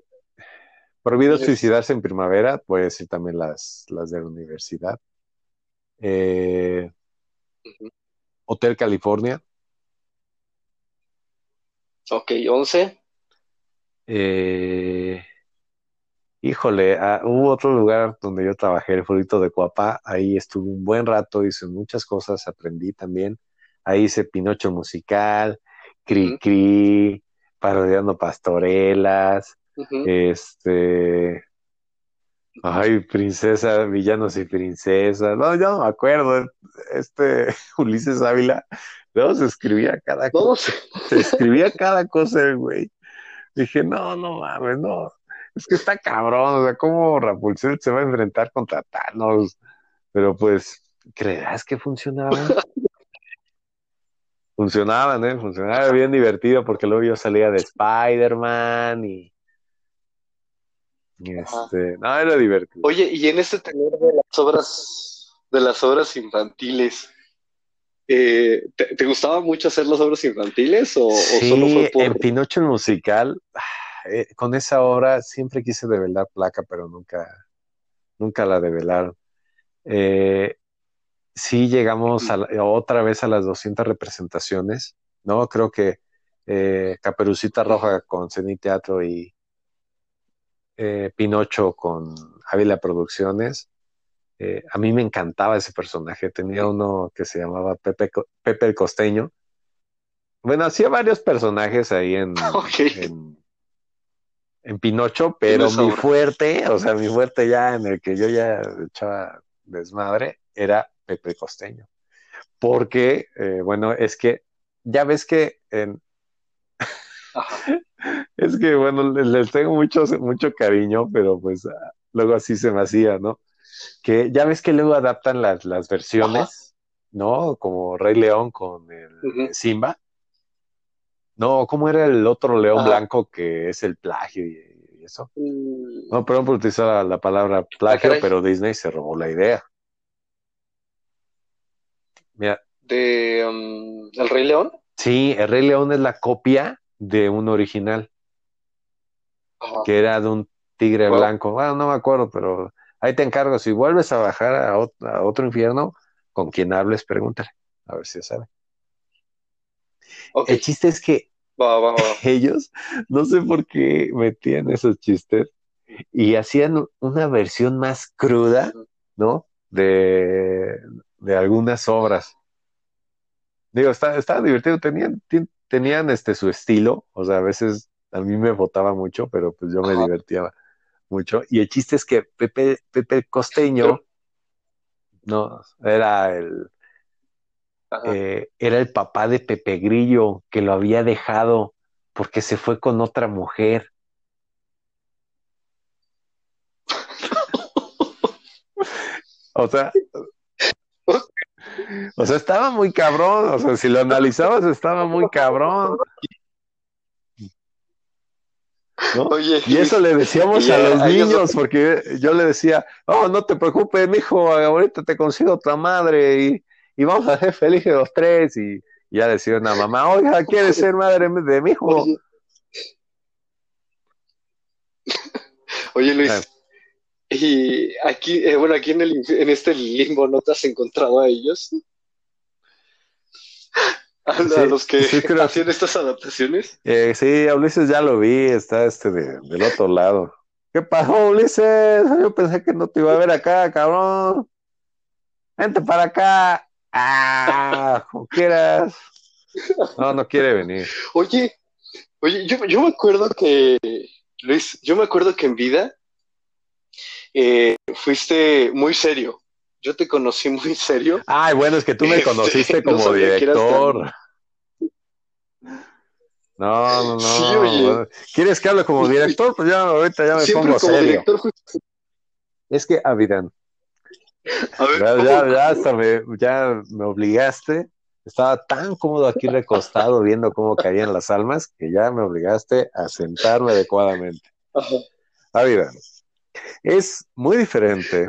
prohibido Yes. suicidarse en primavera, puede decir también las, las de la universidad. Eh. Hotel California. Ok, once. Eh, híjole, ah, hubo otro lugar donde yo trabajé, el Furito de Coapá. Ahí estuve un buen rato, hice muchas cosas, aprendí también. Ahí hice Pinocho musical, Cri. Cri, parodiando pastorelas, Este. Ay, princesa, villanos y princesas. No, yo no me acuerdo. Este Ulises Ávila, luego se escribía cada cosa. Se escribía cada cosa el güey. Dije, no, no mames, no. Es que está cabrón, o sea, ¿cómo Rapunzel se va a enfrentar contra Thanos? Pero pues, ¿creerás que funcionaban? Funcionaban, ¿eh? Funcionaba bien divertido porque luego yo salía de Spider-Man y... este, no, era divertido. Oye, y en este tenor de las obras, de las obras infantiles, eh, ¿te, te gustaba mucho hacer las obras infantiles o, o solo fue Sí, por... en Pinocho el musical, ah, eh, con esa obra siempre quise develar placa, pero nunca, nunca la develaron. Eh, sí llegamos a la- otra vez a las 200 representaciones, ¿no? Creo que Caperucita Roja con Ceni Teatro y eh, Pinocho con Ávila Producciones. Eh, a mí me encantaba ese personaje. Tenía uno que se llamaba Pepe, Pepe el Costeño. Bueno, hacía varios personajes ahí en, en, en Pinocho, pero mi fuerte, o sea, mi fuerte ya en el que yo ya echaba desmadre, era Pepe el Costeño. Porque, eh, bueno, es que ya ves que en. Es que, bueno, les, tengo mucho, mucho cariño, pero pues ah, luego así se me hacía, ¿no? Que ya ves que luego adaptan las, las versiones, ¿no? Como Rey León con el. Simba. No, ¿cómo era el otro león Ajá. blanco que es el plagio y, y eso? Mm, No, perdón por utilizar la, la palabra plagio, pero Disney se robó la idea. Mira, De um, El Rey León. sí, el Rey León es la copia de un original, Ajá. que era de un tigre Wow. blanco. Bueno, no me acuerdo, pero ahí te encargo, si vuelves a bajar a, otro infierno, con quien hables, pregúntale, a ver si sabe. El chiste es que ellos, no sé por qué metían esos chistes y hacían una versión más cruda, ¿no? De, algunas obras. Digo, estaba, estaba divertido, tenían, tenían este su estilo, o sea, a veces a mí me votaba mucho, pero pues yo me divertía mucho. Y el chiste es que Pepe, Pepe Costeño, no, era el, eh, era el papá de Pepe Grillo que lo había dejado porque se fue con otra mujer. o sea, o sea, estaba muy cabrón. O sea, si lo analizabas, estaba muy cabrón. y eso le decíamos a los niños, porque yo le decía, oh, no te preocupes, mijo, ahorita te consigo otra madre y, y vamos a ser felices los tres. Y ya decía una mamá, oiga, ¿quiere ser madre de mi hijo? Oye, Luis, y aquí, eh, bueno, aquí en, el, en este limbo, ¿no te has encontrado a ellos? A, los que hacían estas adaptaciones. Eh, sí, a Ulises ya lo vi, está este del otro lado. ¿Qué pasó, Ulises? Yo pensé que no te iba a ver acá, cabrón. Vente para acá. Ah, como quieras. No, no quiere venir. Oye, oye, yo, yo me acuerdo que, Luis, yo me acuerdo que en vida eh, fuiste muy serio yo te conocí muy serio. Ay, bueno, es que tú me este, conociste como director. No, no, no. Sí, oye. ¿Quieres que hable como director? Pues ya ahorita ya me pongo como serio. Director Es que, Avidan. ya, ya, ya, hasta me, ya me obligaste. Estaba tan cómodo aquí recostado viendo cómo caían las almas que ya me obligaste a sentarme adecuadamente. Avidan. Es muy diferente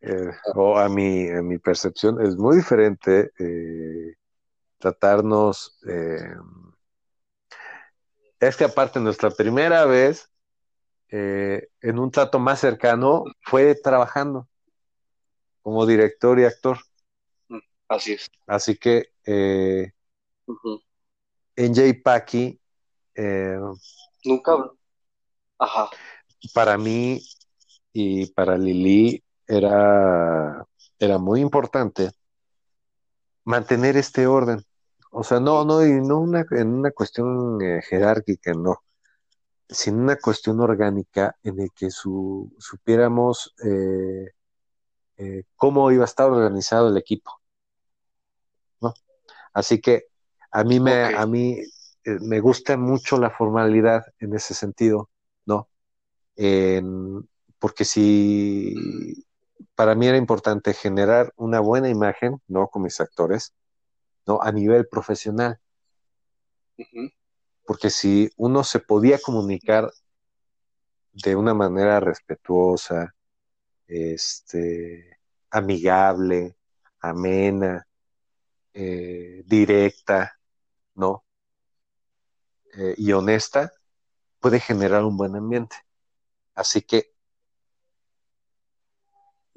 eh, o a mi, mi percepción, es muy diferente eh, tratarnos. Eh, es que aparte nuestra primera vez en un trato más cercano fue trabajando como director y actor. Mm, así es. Así que en J. Packy. Nunca. Ajá. Para mí y para Lili era, era muy importante mantener este orden. O sea, no, no, y no una, en una cuestión eh, jerárquica, no, sino una cuestión orgánica en el que su, supiéramos eh, eh, cómo iba a estar organizado el equipo. ¿no? Así que a mí me, a mí me gusta mucho la formalidad en ese sentido, ¿no? Porque si para mí era importante generar una buena imagen, ¿no? Con mis actores, ¿no? A nivel profesional. Porque si uno se podía comunicar de una manera respetuosa, este, amigable, amena, eh, directa, ¿no? Eh, y honesta, puede generar un buen ambiente. Así que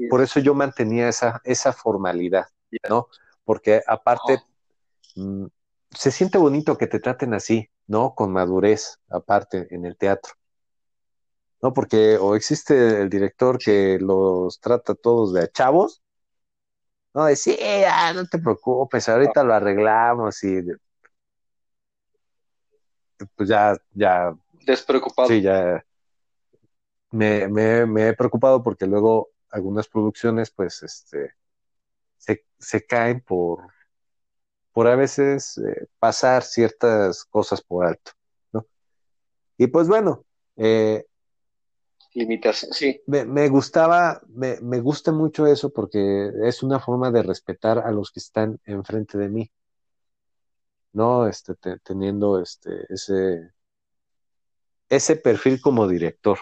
por eso yo mantenía esa, esa formalidad, ¿no? Porque aparte, mm, se siente bonito que te traten así, ¿no? Con madurez, aparte, en el teatro. ¿No? Porque o existe el director que los trata todos de chavos, no, de sí, no te preocupes, ahorita lo arreglamos y pues ya, ya. Despreocupado. Sí, ya. Me, me, me he preocupado porque luego algunas producciones pues este, se, caen por, por a veces eh, pasar ciertas cosas por alto, ¿no? Y pues bueno, eh, sí. Me, gustaba, me, me, gusta mucho eso porque es una forma de respetar a los que están enfrente de mí, ¿no? Este, teniendo este, ese, ese perfil como director.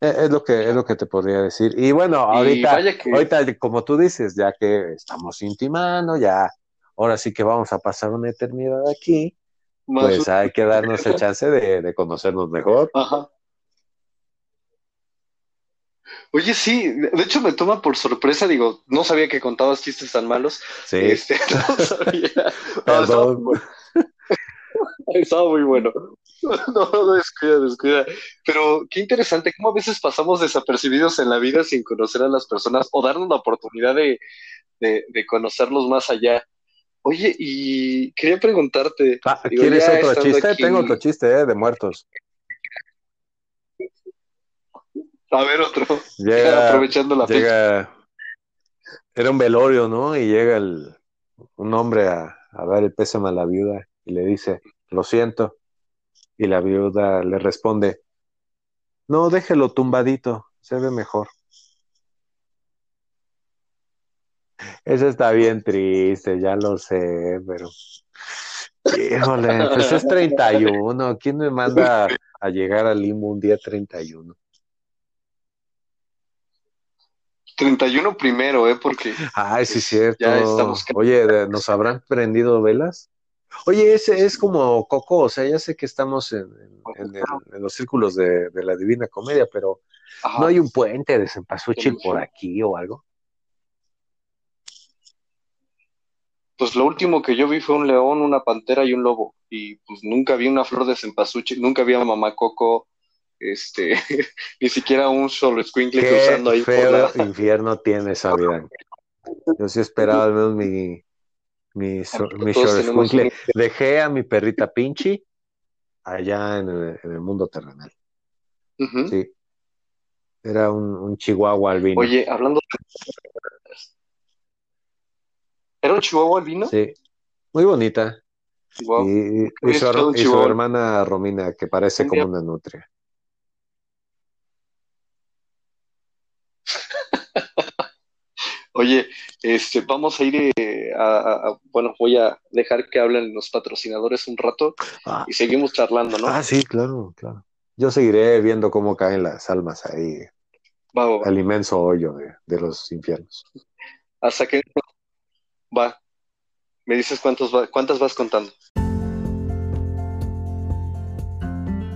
Es lo que es lo que te podría decir. Y bueno, ahorita, ahorita, como tú dices, ya que estamos intimando, ya ahora sí que vamos a pasar una eternidad aquí, pues hay que darnos el chance de, conocernos mejor. Oye, sí, de hecho me toma por sorpresa, digo, no sabía que contabas chistes tan malos. Sí, Este, no sabía. No, estaba, perdón. muy, estaba muy bueno. No, no, descuida, descuida. Pero qué interesante, cómo a veces pasamos desapercibidos en la vida sin conocer a las personas o darnos la oportunidad de, de, de conocerlos más allá. Oye, y quería preguntarte, Ah, digo, ¿Quieres otro chiste? aquí- Tengo otro chiste, ¿eh? De muertos. a ver otro, Llega, aprovechando la fecha. llega, era un velorio, ¿no? Y llega el, un hombre a, a dar el pésame a la viuda y le dice, lo siento. Y la viuda le responde, no, déjelo tumbadito, se ve mejor. Eso está bien triste, ya lo sé, pero... Híjole, pues es 31. ¿Quién me manda a llegar al limbo un día 31? 31 primero, ¿eh? Porque Ay, sí, cierto. Ya estamos- Oye, ¿de- ¿nos habrán prendido velas? Oye, ese es como Coco, o sea, ya sé que estamos en, en- en el- en los círculos de, de la Divina Comedia, pero ajá, ¿no hay un puente de Cempasúchil por aquí o algo? pues lo último que yo vi fue un león, una pantera y un lobo. Y pues nunca vi una flor de cempasúchil, nunca vi a mamá Coco, este, ni siquiera un solo escuincle cruzando ahí por feo la... infierno tiene esa vida. Yo sí esperaba al menos mi, mi, so- mi Todos short tenemos escuincle. un- Dejé a mi perrita Pinchi allá en el, en el mundo terrenal. Sí. Era un, un chihuahua albino. Oye, hablando. ¿Era un chihuahua albino? Sí, muy bonita. Guau. Y, y- y su, y hermana Romina, que parece como una nutria. Oye, este, vamos a ir eh, a, bueno, voy a dejar que hablen los patrocinadores un rato Ah, y seguimos charlando, ¿no? ah, sí, claro, claro. Yo seguiré viendo cómo caen las almas ahí, Va, va, va. al inmenso hoyo de, de los infiernos. Hasta que va. Me dices cuántos va- cuántas vas contando.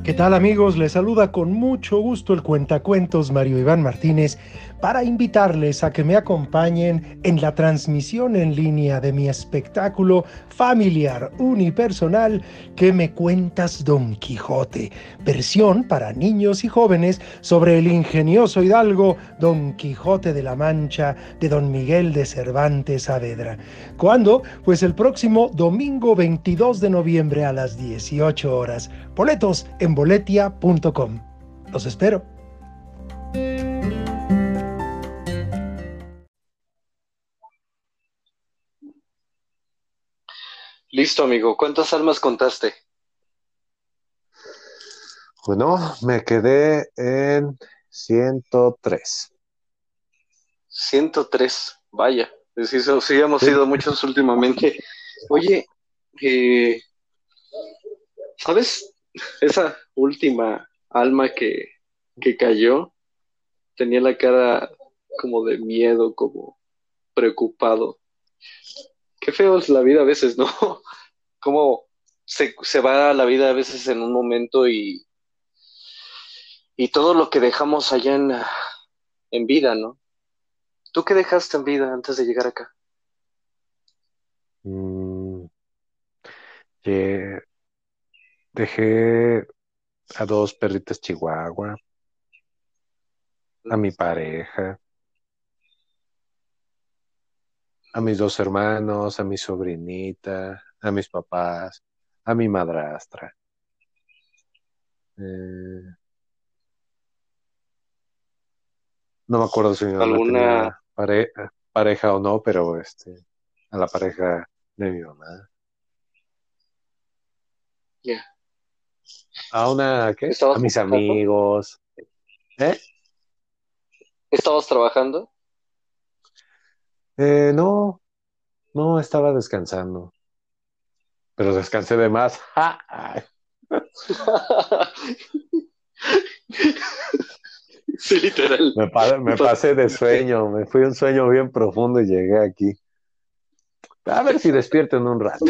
¿Qué tal amigos? Les saluda con mucho gusto el cuentacuentos Mario Iván Martínez para invitarles a que me acompañen en la transmisión en línea de mi espectáculo familiar unipersonal que me cuentas Don Quijote, versión para niños y jóvenes sobre el ingenioso hidalgo Don Quijote de la Mancha de Don Miguel de Cervantes Saavedra. ¿Cuándo? Pues el próximo domingo 22 de noviembre a las 18 horas. Boletos en boletia.com. Los espero. Listo, amigo. ¿Cuántas almas contaste? Bueno, me quedé en 103. 103. Vaya. Sí, sí, sí hemos Sí. sido muchos últimamente. Oye, eh, ¿sabes? Esa última alma que, que cayó tenía la cara como de miedo, como preocupado. Qué feo es la vida a veces, ¿no? Como se, se va la vida a veces en un momento y, y todo lo que dejamos allá en, en vida, ¿no? ¿Tú qué dejaste en vida antes de llegar acá? Mm, ye- dejé a dos perritas chihuahua, a mi pareja, a mis dos hermanos, a mi sobrinita, a mis papás, a mi madrastra. Eh, no me acuerdo si ¿Alguna- pare- pareja o no, pero este, a la pareja de mi mamá. Ya. A una, ¿qué? ¿Estabas A mis trabajando? amigos. ¿Eh? ¿Estabas trabajando? Eh, no, no estaba descansando. Pero descansé de más. ¡Ja! Ay, Sí, literal. Me, pa- me pasé de sueño, me fui a un sueño bien profundo y llegué aquí. A ver si despierto en un rato.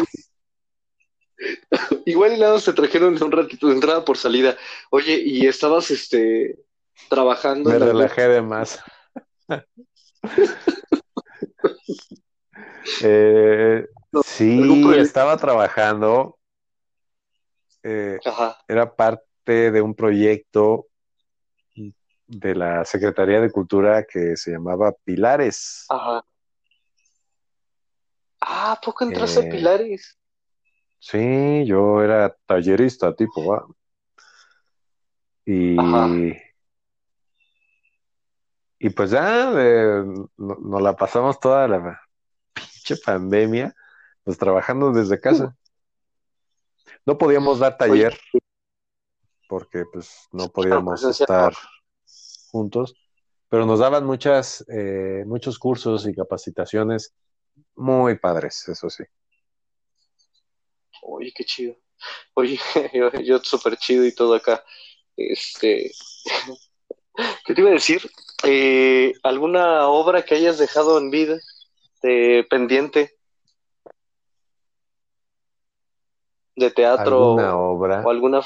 Igual y nada te trajeron un ratito de entrada por salida. Oye, ¿y estabas este trabajando. Me en relajé de más. Eh, ¿Algún sí, estaba trabajando. eh, era parte de un proyecto de la Secretaría de Cultura que se llamaba Pilares. Ajá. Ah, ¿a poco entraste Eh, a Pilares? Sí, yo era tallerista, tipo, va. Y, Ajá. y pues ya eh, no- nos la pasamos toda la pinche pandemia, pues trabajando desde casa. No podíamos dar taller porque pues no podíamos presencial, estar juntos, pero nos daban muchas, eh, muchos cursos y capacitaciones muy padres, eso sí. Oye, qué chido. Oye, yo, yo súper chido y todo acá. Este, ¿qué te iba a decir? Eh, ¿alguna obra que hayas dejado en vida de pendiente de teatro ¿Alguna obra? o alguna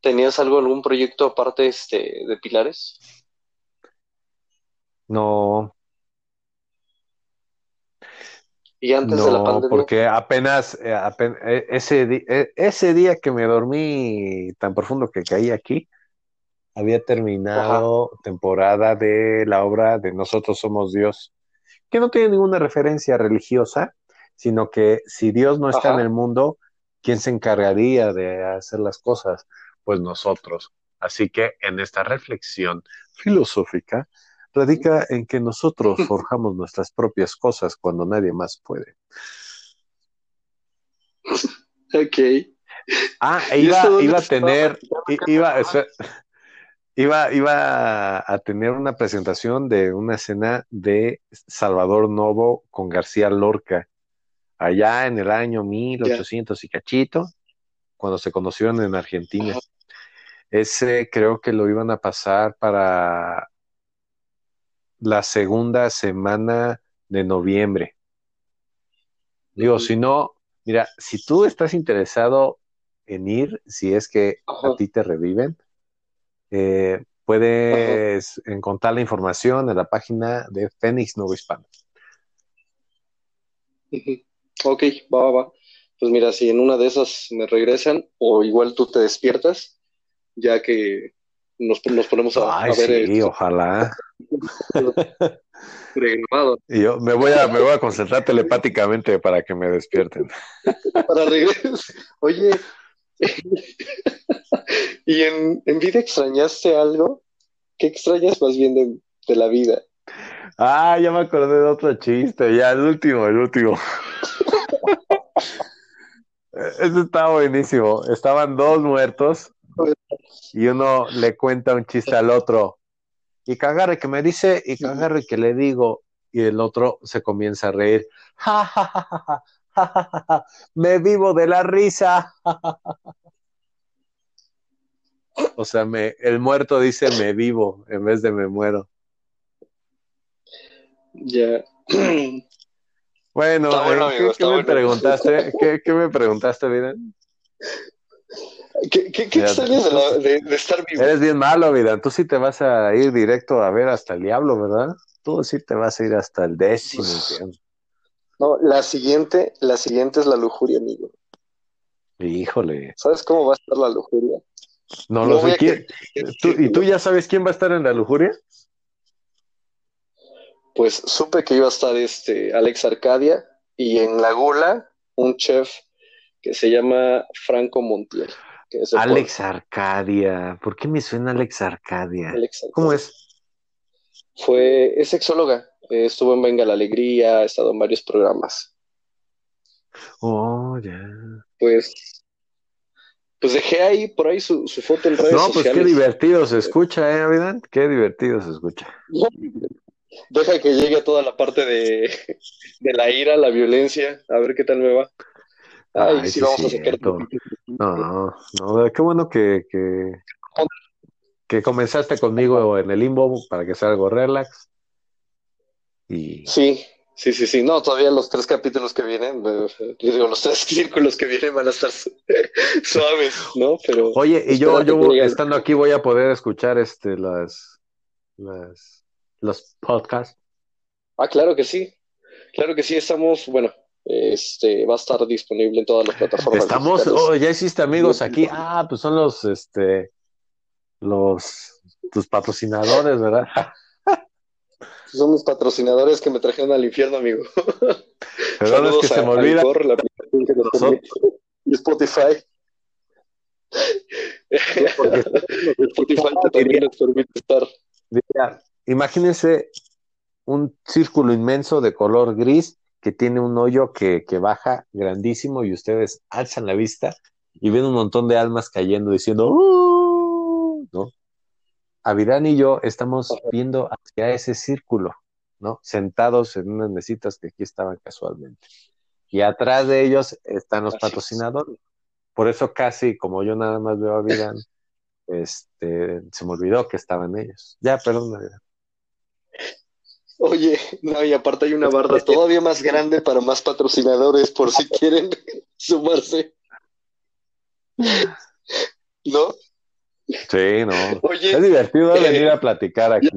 ¿Tenías algo, algún proyecto aparte este, de Pilares? No, Y antes de la No, pandemia. porque apenas, eh, eh, ese, eh, ese día que me dormí tan profundo que caí aquí, había terminado temporada de la obra de Nosotros somos Dios, que no tiene ninguna referencia religiosa, sino que si Dios no está Ajá. en el mundo, ¿quién se encargaría de hacer las cosas? Pues nosotros. Así que en esta reflexión filosófica radica en que nosotros forjamos nuestras propias cosas cuando nadie más puede. Ok. Ah, e ¿Y iba, iba a tener, iba, iba, iba a tener una presentación de una escena de Salvador Novo con García Lorca, allá en el año 1800 y cachito, cuando se conocieron en Argentina. Ese creo que lo iban a pasar para la segunda semana de noviembre. Digo, si no, mira, si tú estás interesado en ir, si es que Ajá. a ti te reviven, eh, puedes encontrar la información en la página de Fénix Nuevo Hispano. Ok, va, va, va. Pues mira, si en una de esas me regresan, o igual tú te despiertas, ya que nos, nos ponemos a, Ay, a ver sí, el ojalá. Pregrabado Y yo me voy a, me voy a concentrar telepáticamente para que me despierten. para regresar. Oye, ¿y en, en vida extrañaste algo? ¿Qué extrañas más bien de, de la vida? Ah, ya me acordé de otro chiste, ya el último, el último. Ese estaba buenísimo. Estaban dos muertos y uno le cuenta un chiste al otro. Y cagarre que me dice y cagarre que le digo. Y el otro se comienza a reír. Ja, ja, ja, ja. Me vivo de la risa. O sea, me, el muerto dice me vivo en vez de me muero. Ya. Bueno, bueno, eh, ¿qué, me preguntaste? ¿Qué, qué me preguntaste, vida? ¿Qué, qué, qué de, la- de- de estar vivo? Eres bien malo, vida. Tú sí te vas a ir directo a ver hasta el diablo, ¿verdad? Tú sí te vas a ir hasta el décimo. No, la siguiente, la siguiente es la lujuria, amigo. Híjole. ¿Sabes cómo va a estar la lujuria? No No lo sé. ¿Quién- tú- ¿Y tú ya sabes quién va a estar en la lujuria? Pues supe que iba a estar este Alex Arcadia y en la gula un chef que se llama Franco Montiel. Que es de Alex Arcadia. ¿Por qué me suena Alex Arcadia? Puebla. Alex Arcadia. ¿Cómo es? Fue, es sexóloga, eh, estuvo en Venga la Alegría, ha estado en varios programas. Oh, ya. Pues, pues dejé ahí por ahí su, su foto en redes No, pues qué sociales. divertido se escucha, ¿eh, Avidan? Qué divertido se escucha. Deja que llegue toda la parte de, de la ira, la violencia, a ver qué tal me va. Ay, Ay, sí, sí, vamos a sacar. No, no, qué bueno que, que, que comenzaste conmigo en el limbo para que sea algo relax. Y Sí, Sí, sí, sí. No, todavía los tres capítulos que vienen, eh, digo, los tres círculos que vienen van a estar suaves, ¿no? Pero. Oye, y yo, yo estando aquí voy a poder escuchar este las, las los podcasts. Ah, claro que sí. Claro que sí, estamos, bueno, este va a estar disponible en todas las plataformas. Estamos, oh, ya hiciste amigos aquí. Ah, pues son los este los tus patrocinadores, ¿verdad? Son mis patrocinadores que me trajeron al infierno, amigo. Perdón, es que se me olvida. y Spotify. Spotify también nos permite estar. imagínense un círculo inmenso de color gris que tiene un hoyo que, que, baja grandísimo y ustedes alzan la vista y ven un montón de almas cayendo diciendo, ¡Oh! ¿no? Avirán y yo estamos viendo hacia ese círculo, ¿no? Sentados en unas mesitas que aquí estaban casualmente. Y atrás de ellos están los patrocinadores. Por eso casi, como yo nada más veo a Avirán, este, se me olvidó que estaban ellos. Ya, perdón, Avirán. Oye, no, y aparte hay una barra todavía más grande para más patrocinadores por si quieren sumarse. ¿No? Sí, no. es divertido eh, venir a platicar aquí.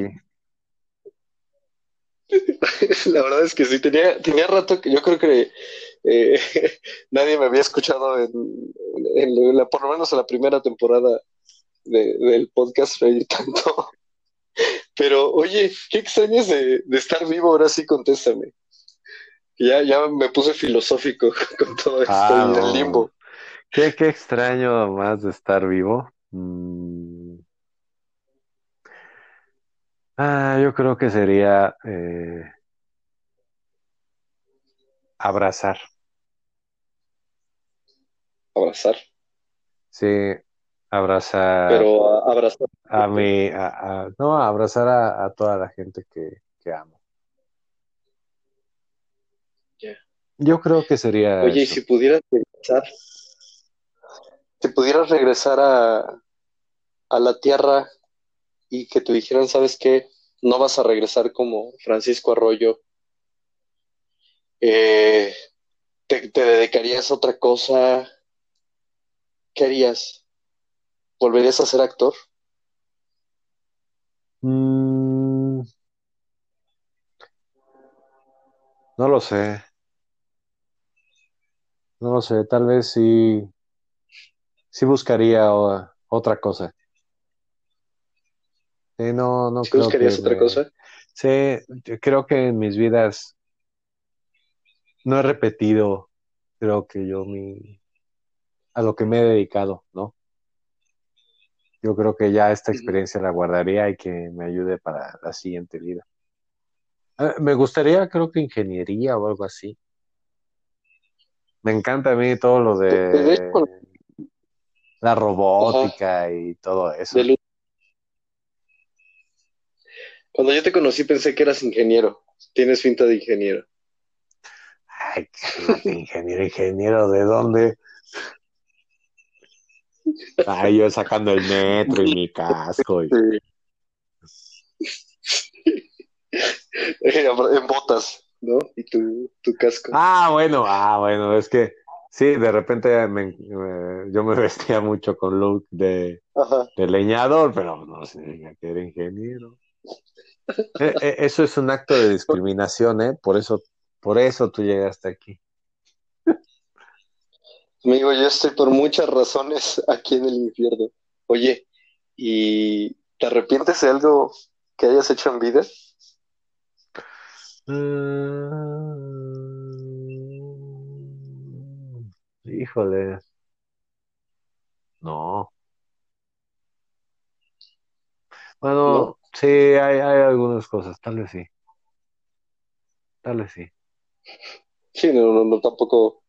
La verdad es que sí, tenía, tenía rato que yo creo que eh, nadie me había escuchado en, la, por lo menos en la primera temporada del podcast reír tanto. Pero, oye, ¿qué extrañas de, estar vivo? Ahora sí, contéstame. Ya, ya me puse filosófico con todo esto ah, en el limbo. ¿Qué, qué extraño más de estar vivo. Mm. Ah, yo creo que sería eh, abrazar. Abrazar. Sí, abrazar. Pero abrazar. A mí, no, abrazar a, toda la gente que, amo. Yo creo que sería. Oye, y si pudieras regresar, si pudieras regresar a, a la tierra y que te dijeran, ¿sabes qué? No vas a regresar como Francisco Arroyo. Eh, te, dedicarías a otra cosa. ¿Qué harías? ¿Volverías a ser actor? Mm. no lo sé. No lo sé, tal vez sí, sí buscaría otra cosa. Sí, no, no creo que otra cosa? Sí, yo creo que en mis vidas no he repetido, creo que yo mi a lo que me he dedicado, ¿no? Yo creo que ya esta experiencia la guardaría y que me ayude para la siguiente vida. Ah, me gustaría, creo que ingeniería o algo así. Me encanta a mí todo lo de la robótica y todo eso. Cuando yo te conocí pensé que eras ingeniero. Tienes finta de ingeniero. Ay, ingeniero, ingeniero, ¿de dónde? Ay, yo sacando el metro y mi casco. En botas, ¿no? Y tu, tu casco. Ah, bueno, ah, bueno, es que sí, de repente yo me vestía mucho con look de, de leñador, pero no sé que era ingeniero. Eh, eh, eso es un acto de discriminación, ¿eh? Por eso, por eso tú llegaste aquí. Amigo, yo estoy por muchas razones aquí en el infierno. Oye, ¿y te arrepientes de algo que hayas hecho en vida? Mm, híjole. No. Bueno, Sí, hay, hay algunas cosas, tal vez sí. Tal vez sí. Sí, no, no, tampoco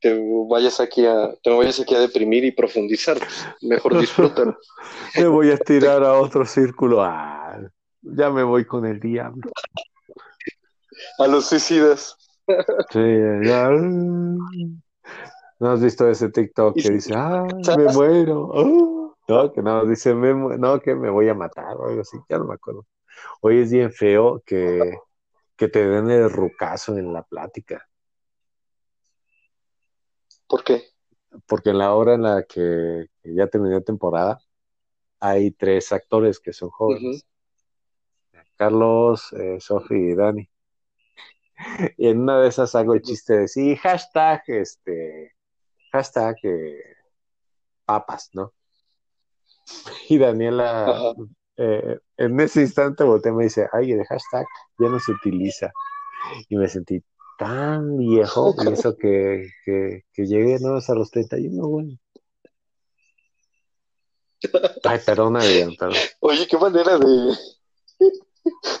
te vayas aquí a, te vayas aquí a deprimir y profundizar. Mejor disfrútalo. me voy a tirar a otro círculo. Ah, ya me voy con el diablo. A los suicidas. Sí, ya. ¿No has visto ese TikTok que dice, ah, me muero? Oh. No, que no, dice, no, que me voy a matar o algo así, ya no me acuerdo. Hoy es bien feo que, que te den el rucazo en la plática. ¿Por qué? Porque en la hora en la que ya terminé temporada, hay tres actores que son jóvenes. Carlos, eh, Sofi y Dani. Y en una de esas hago el chiste de sí, hashtag, este, hashtag eh, papas, ¿no? Y Daniela, eh, en ese instante volteé y me dice, ay, el hashtag ya no se utiliza. Y me sentí tan viejo, y eso que, que, que llegué ¿no? a los 31, güey. Ay, perdona, perdón. Oye, qué manera de.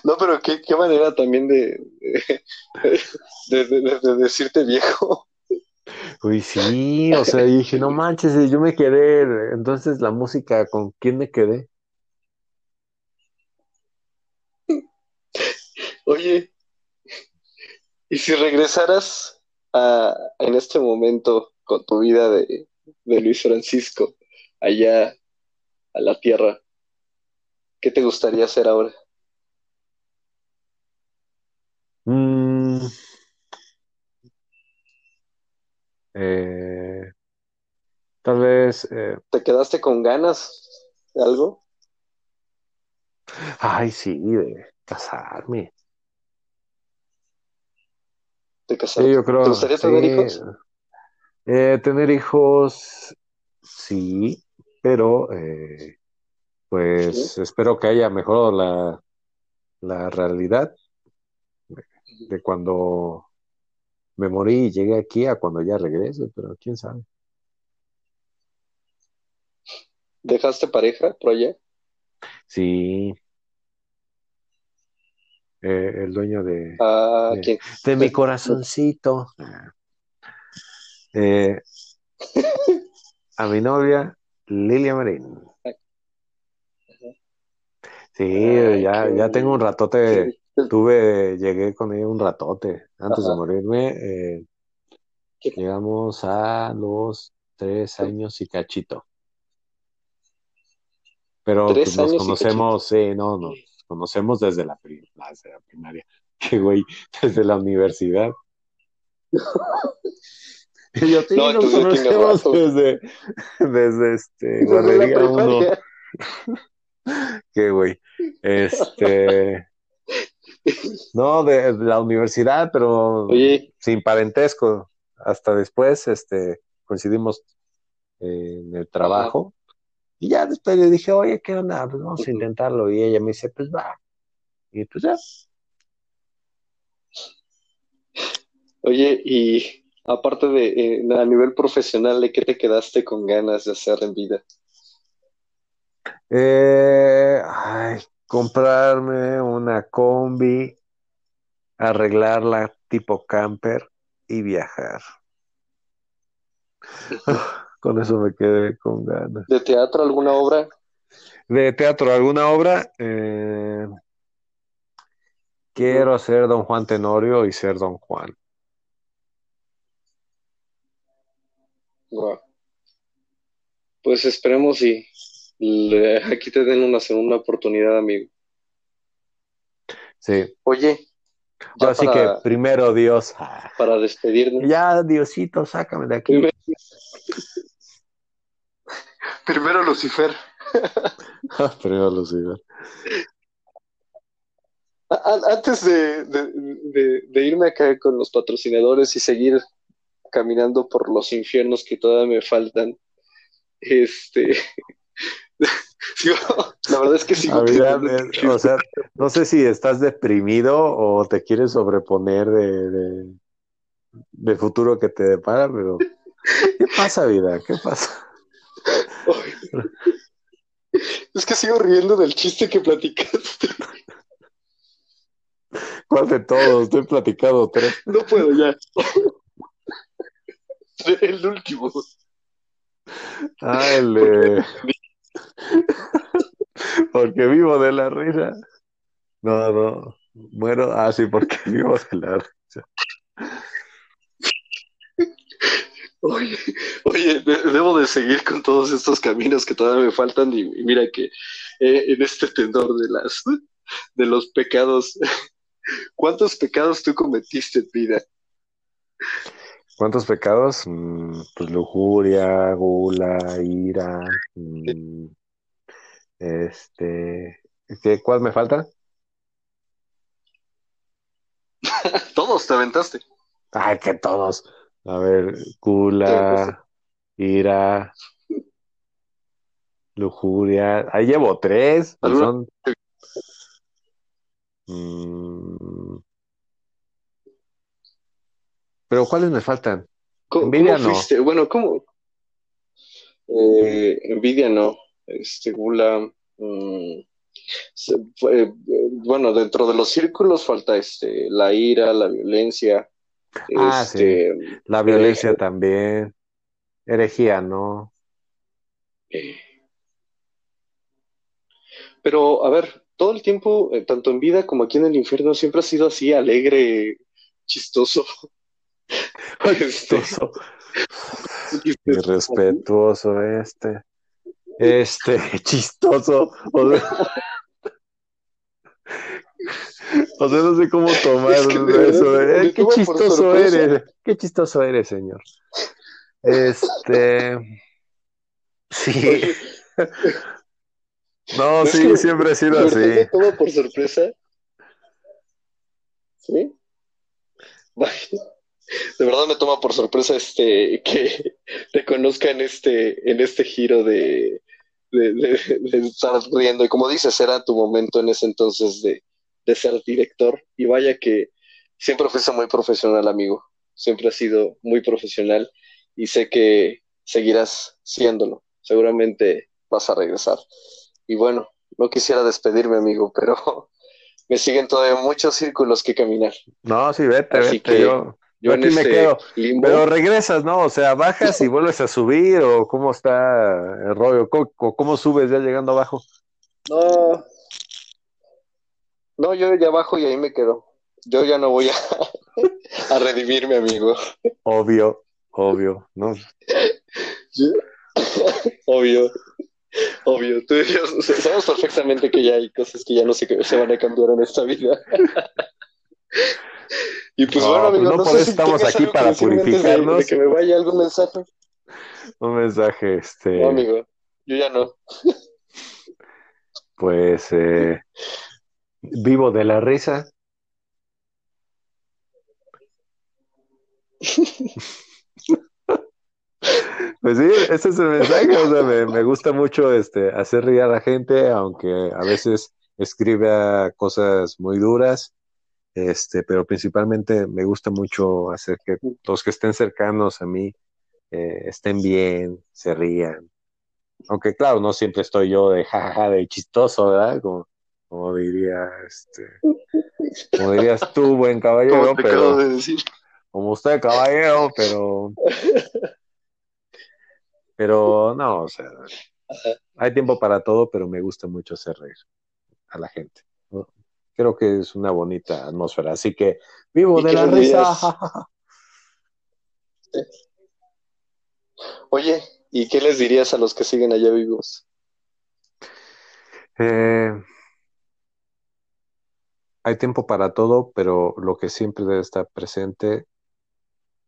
No, pero qué, qué manera también de, de, de, decirte viejo. Uy, sí, o sea, dije, no manches, yo me quedé. Entonces, la música, ¿con quién me quedé? Oye, ¿y si regresaras a, en este momento con tu vida de, de Luis Francisco allá a la tierra, ¿qué te gustaría hacer ahora? Mm. Eh, tal vez. Eh, ¿Te quedaste con ganas de algo? Ay, sí, de casarme. ¿De casarme? yo creo, ¿Te gustaría tener hijos? Eh, tener hijos, sí pero eh, pues espero que haya mejorado la, la realidad de cuando me morí y llegué aquí a cuando ya regrese, pero quién sabe. ¿Dejaste pareja por allá? Sí. Eh, el dueño de, ah, de, mi corazoncito. Eh, a mi novia Lilia Marín. Sí, ya, ya tengo un ratote, tuve, llegué con ella un ratote antes de morirme. Eh, llegamos a los tres años y cachito. Pero pues, nos conocemos, sí, no, nos conocemos desde la, desde la primaria. Que güey, desde la universidad. Y yo, no, nos conocemos desde, desde este, guardería 1. Qué güey. Este. No, de, la universidad, pero sin parentesco. Hasta después, este, coincidimos en el trabajo. Y ya después le dije, oye, ¿qué onda? Pues vamos a intentarlo. Y ella me dice, pues va. Y pues ya. Oye, y aparte de eh, a nivel profesional, ¿de qué te quedaste con ganas de hacer en vida? Eh, ay, comprarme una combi, arreglarla tipo camper y viajar. con eso me quedé con ganas. ¿De teatro alguna obra? De teatro alguna obra. Eh, quiero ser Don Juan Tenorio y ser Don Juan. Pues esperemos y aquí te den una segunda oportunidad, amigo. Sí. Oye. Así que primero Dios. Para despedirnos. Ya, Diosito, sácame de aquí. Primero, Lucifer. primero Lucifer. Antes de, de irme acá con los patrocinadores y seguir caminando por los infiernos que todavía me faltan. Este. la verdad es que sí. o sea, no sé si estás deprimido o te quieres sobreponer de, de, futuro que te depara, pero ¿qué pasa, vida? ¿Qué pasa? Es que sigo riendo del chiste que platicaste. ¿Cuál de todos? Estoy platicado tres. No puedo ya. El último. El Porque vivo de la risa. No, no. Muero. Ah, sí, porque vivo de la risa. Oye, oye, debo de seguir con todos estos caminos que todavía me faltan y, mira que eh, en este tendor de las de los pecados ¿Cuántos pecados tú cometiste en vida? ¿Cuántos pecados? Mm, pues lujuria, gula, ira. mm, este, ¿qué, ¿cuál me falta? Todos te aventaste. Ay, que todos. A ver, gula, ira, lujuria. Ahí llevo tres. pues son. Mm, pero ¿cuáles me faltan? ¿Cómo, Envidia cómo no. fuiste? Bueno, ¿cómo? Eh, envidia no. Este, gula. mm, eh, bueno, dentro de los círculos falta este, la ira, la violencia. Ah, Este, La violencia también. Herejía, ¿no? eh, pero, a ver, todo el tiempo, eh, tanto en vida como aquí en el infierno, siempre ha sido así, alegre, chistoso. Este, Chistoso. Irrespetuoso este. Este, chistoso. O sea, o sea, no sé cómo tomar Es que de eso. eh, Qué chistoso eres. Qué chistoso eres, señor. Este. Sí. No, sí, que siempre he sido ¿De verdad me así. toma por sorpresa? ¿Sí? De verdad me toma por sorpresa este que te conozca en este, en este giro de, de, de- de estar riendo. Y como dices, era tu momento en ese entonces de, de ser director. Y vaya que siempre fuiste muy profesional, amigo. Siempre has sido muy profesional y sé que seguirás siéndolo. Seguramente vas a regresar. Y bueno, no quisiera despedirme, amigo, pero me siguen todavía muchos círculos que caminar. No, sí, vete, Así vete. que Yo, Yo aquí me quedo. limbo. Pero regresas, ¿no? O sea, bajas y vuelves a subir, o cómo está el rollo, ¿cómo, cómo subes ya llegando abajo? No. No, yo ya bajo y ahí me quedo. Yo ya no voy a, a redimirme, amigo. Obvio, obvio, ¿no? Obvio. Obvio. Tú y yo sabemos perfectamente que ya hay cosas que ya no se, se van a cambiar en esta vida. Y pues No, bueno, pues amigo, no no por eso si estamos aquí para antes de- purificarnos. de que me vaya algún mensaje. Un mensaje, este, No, amigo. Yo ya no. pues, eh, vivo de la risa. Pues sí, ese es el mensaje, o sea, me, me gusta mucho este, hacer reír a la gente, aunque a veces escribe cosas muy duras, este, pero principalmente me gusta mucho hacer que los que estén cercanos a mí eh, estén bien, se rían. Aunque claro, no siempre estoy yo de jajaja, de chistoso, ¿verdad? Como, como diría, este, como dirías tú, buen caballero, pero de decir. como usted, caballero, pero pero no, o sea, hay tiempo para todo, pero me gusta mucho hacer reír a la gente. ¿no? Creo que es una bonita atmósfera, así que vivo ¿Y de la risa. Oye, ¿y qué les dirías a los que siguen allá vivos? Eh, hay tiempo para todo, pero lo que siempre debe estar presente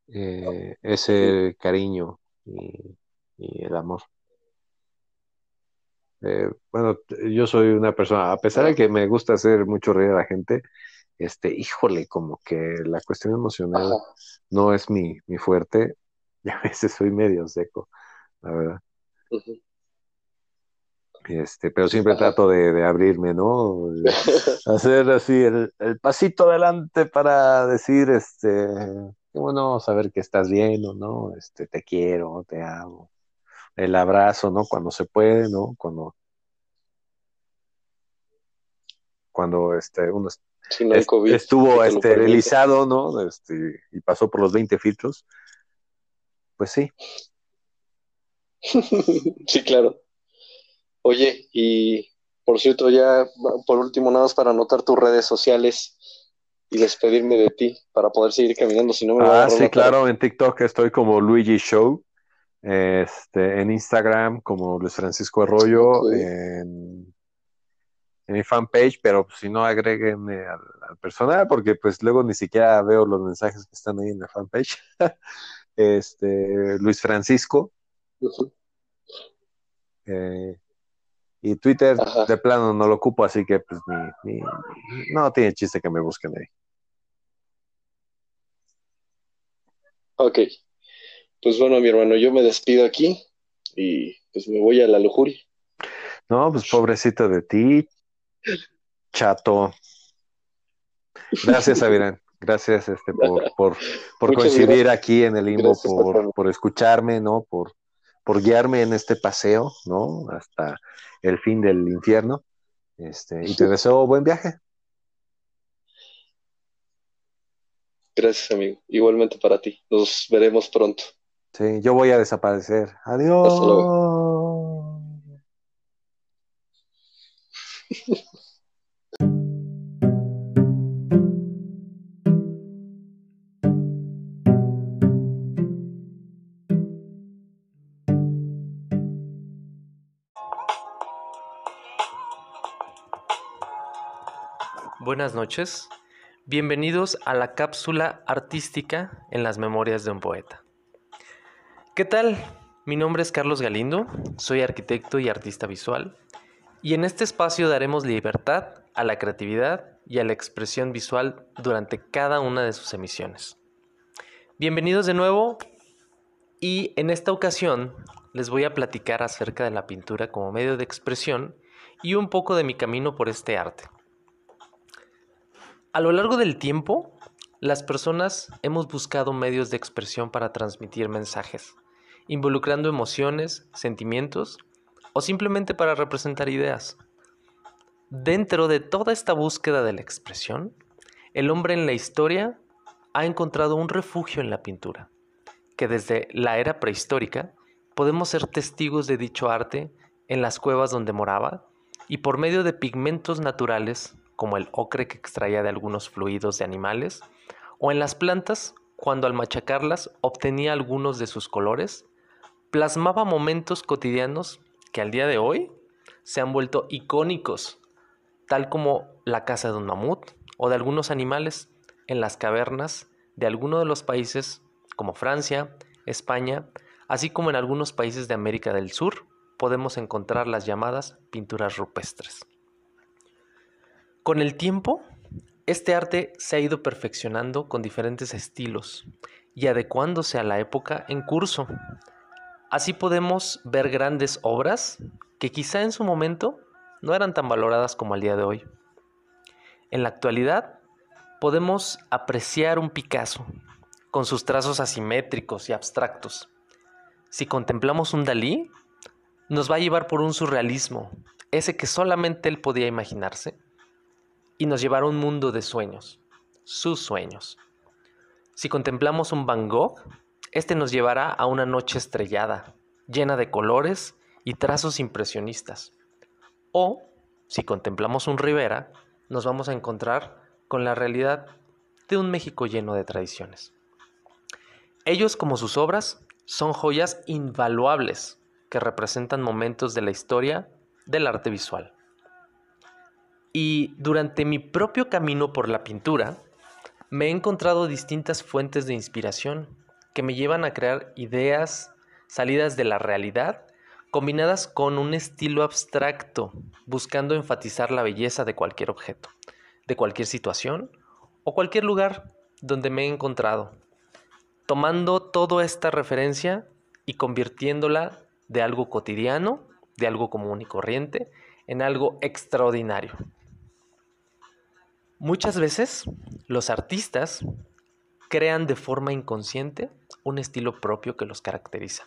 eh, es el cariño y, y el amor. Eh, bueno, yo soy una persona, a pesar de que me gusta hacer mucho reír a la gente, este, híjole, como que la cuestión emocional Ajá. no es mi, mi fuerte y a veces soy medio seco, la verdad. Ujú. Este, pero siempre trato de, de abrirme, ¿no? Hacer así el, el pasito adelante para decir, este, qué bueno saber que estás bien o no, este, te quiero, te amo. El abrazo, ¿no? Cuando se puede, ¿no? Cuando, cuando este, uno Si no COVID. estuvo esterilizado, ¿no? Este, y pasó por los 20 filtros, pues sí. Sí, claro. Oye, y por cierto, ya por último, nada más para anotar tus redes sociales y despedirme de ti para poder seguir caminando, si no me va a Ah, sí, claro, en TikTok estoy como Luigi Show, este, en Instagram como Luis Francisco Arroyo, en mi fanpage, pero pues, si no agréguenme al, personal, porque pues luego ni siquiera veo los mensajes que están ahí en la fanpage. este, Luis Francisco. Eh, y Twitter de plano no lo ocupo, así que pues ni, no tiene chiste que me busquen ahí. Ok. Pues bueno, mi hermano, yo me despido aquí y pues me voy a la lujuria. No, pues pobrecito de ti, chato. Gracias, Avirán. Gracias este, por, por, por coincidir aquí en el limbo, por, por, escucharme, ¿no? Por, por guiarme en este paseo, ¿no? Hasta el fin del infierno. Este, y te deseo buen viaje. Gracias, amigo. Igualmente para ti. Nos veremos pronto. Sí, yo voy a desaparecer. Adiós. Buenas noches. Bienvenidos a la cápsula artística en las memorias de un poeta. ¿Qué tal? Mi nombre es Carlos Galindo, soy arquitecto y artista visual, y en este espacio daremos libertad a la creatividad y a la expresión visual durante cada una de sus emisiones. Bienvenidos de nuevo y en esta ocasión les voy a platicar acerca de la pintura como medio de expresión y un poco de mi camino por este arte. A lo largo del tiempo, las personas hemos buscado medios de expresión para transmitir mensajes, involucrando emociones, sentimientos o simplemente para representar ideas. Dentro de toda esta búsqueda de la expresión, el hombre en la historia ha encontrado un refugio en la pintura, que desde la era prehistórica podemos ser testigos de dicho arte en las cuevas donde moraba y por medio de pigmentos naturales como el ocre que extraía de algunos fluidos de animales, o en las plantas, cuando al machacarlas obtenía algunos de sus colores, plasmaba momentos cotidianos que al día de hoy se han vuelto icónicos, tal como la caza de un mamut o de algunos animales en las cavernas de algunos de los países como Francia, España, así como en algunos países de América del Sur podemos encontrar las llamadas pinturas rupestres. Con el tiempo, este arte se ha ido perfeccionando con diferentes estilos y adecuándose a la época en curso. Así podemos ver grandes obras que quizá en su momento no eran tan valoradas como al día de hoy. En la actualidad podemos apreciar un Picasso con sus trazos asimétricos y abstractos. Si contemplamos un Dalí, nos va a llevar por un surrealismo, ese que solamente él podía imaginarse y nos llevará a un mundo de sueños, sus sueños. Si contemplamos un Van Gogh, este nos llevará a una noche estrellada, llena de colores y trazos impresionistas. O, si contemplamos un Rivera, nos vamos a encontrar con la realidad de un México lleno de tradiciones. Ellos, como sus obras, son joyas invaluables que representan momentos de la historia del arte visual. Y durante mi propio camino por la pintura, me he encontrado distintas fuentes de inspiración que me llevan a crear ideas salidas de la realidad combinadas con un estilo abstracto, buscando enfatizar la belleza de cualquier objeto, de cualquier situación o cualquier lugar donde me he encontrado, tomando toda esta referencia y convirtiéndola de algo cotidiano, de algo común y corriente, en algo extraordinario. Muchas veces los artistas crean de forma inconsciente un estilo propio que los caracteriza.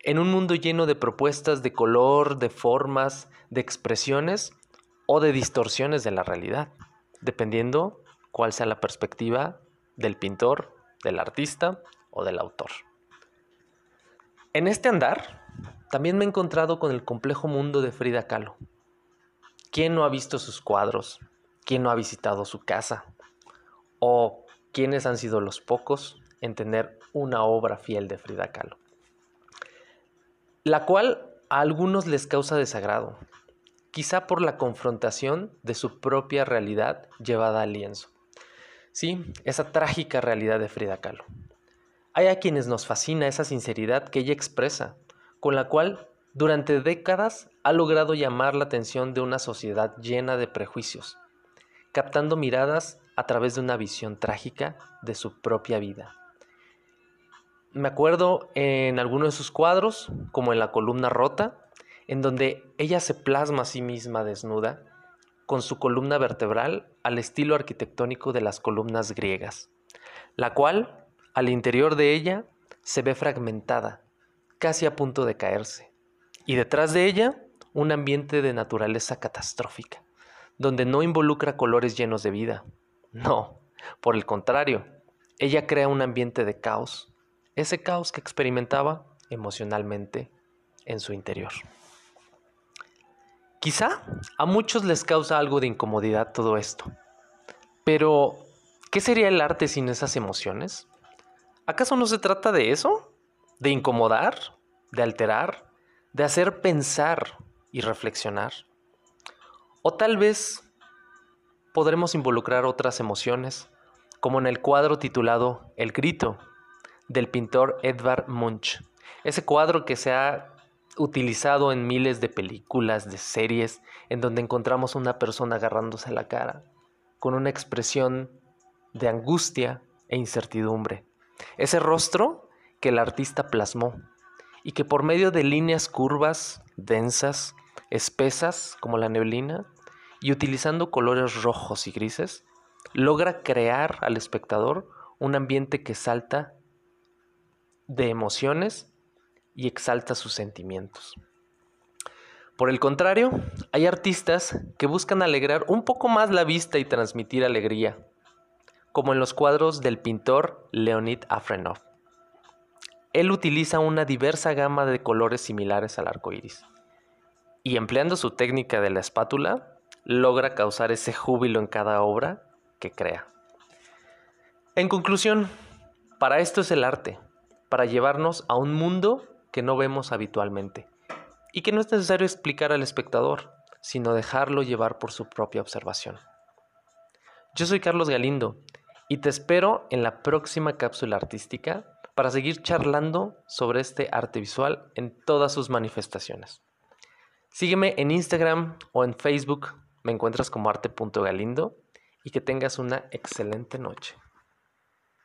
En un mundo lleno de propuestas de color, de formas, de expresiones o de distorsiones de la realidad, dependiendo cuál sea la perspectiva del pintor, del artista o del autor. En este andar, también me he encontrado con el complejo mundo de Frida Kahlo. ¿Quién no ha visto sus cuadros, quién no ha visitado su casa o quiénes han sido los pocos en tener una obra fiel de Frida Kahlo, la cual a algunos les causa desagrado, quizá por la confrontación de su propia realidad llevada al lienzo. Sí, esa trágica realidad de Frida Kahlo. Hay a quienes nos fascina esa sinceridad que ella expresa, con la cual durante décadas ha logrado llamar la atención de una sociedad llena de prejuicios, captando miradas a través de una visión trágica de su propia vida. Me acuerdo en alguno de sus cuadros, como en la columna rota, en donde ella se plasma a sí misma desnuda, con su columna vertebral al estilo arquitectónico de las columnas griegas, la cual, al interior de ella, se ve fragmentada, casi a punto de caerse, y detrás de ella, un ambiente de naturaleza catastrófica, donde no involucra colores llenos de vida, no, por el contrario, ella crea un ambiente de caos, ese caos que experimentaba emocionalmente en su interior. Quizá a muchos les causa algo de incomodidad todo esto, pero ¿qué sería el arte sin esas emociones? ¿Acaso no se trata de eso? ¿De incomodar? ¿De alterar? ¿De hacer pensar y reflexionar? O tal vez podremos involucrar otras emociones, como en el cuadro titulado El Grito, del pintor Edvard Munch. Ese cuadro que se ha utilizado en miles de películas, de series, en donde encontramos una persona agarrándose la cara, con una expresión de angustia e incertidumbre. Ese rostro que el artista plasmó y que por medio de líneas curvas, densas, espesas como la neblina, y utilizando colores rojos y grises, logra crear al espectador un ambiente que salta de emociones y exalta sus sentimientos. Por el contrario, hay artistas que buscan alegrar un poco más la vista y transmitir alegría, como en los cuadros del pintor Leonid Afrenov. Él utiliza una diversa gama de colores similares al arco iris, y empleando su técnica de la espátula, logra causar ese júbilo en cada obra que crea. En conclusión, para esto es el arte, para llevarnos a un mundo que no vemos habitualmente y que no es necesario explicar al espectador, sino dejarlo llevar por su propia observación. Yo soy Carlos Galindo y te espero en la próxima cápsula artística para seguir charlando sobre este arte visual en todas sus manifestaciones. Sígueme en Instagram o en Facebook, me encuentras como arte.galindo y que tengas una excelente noche.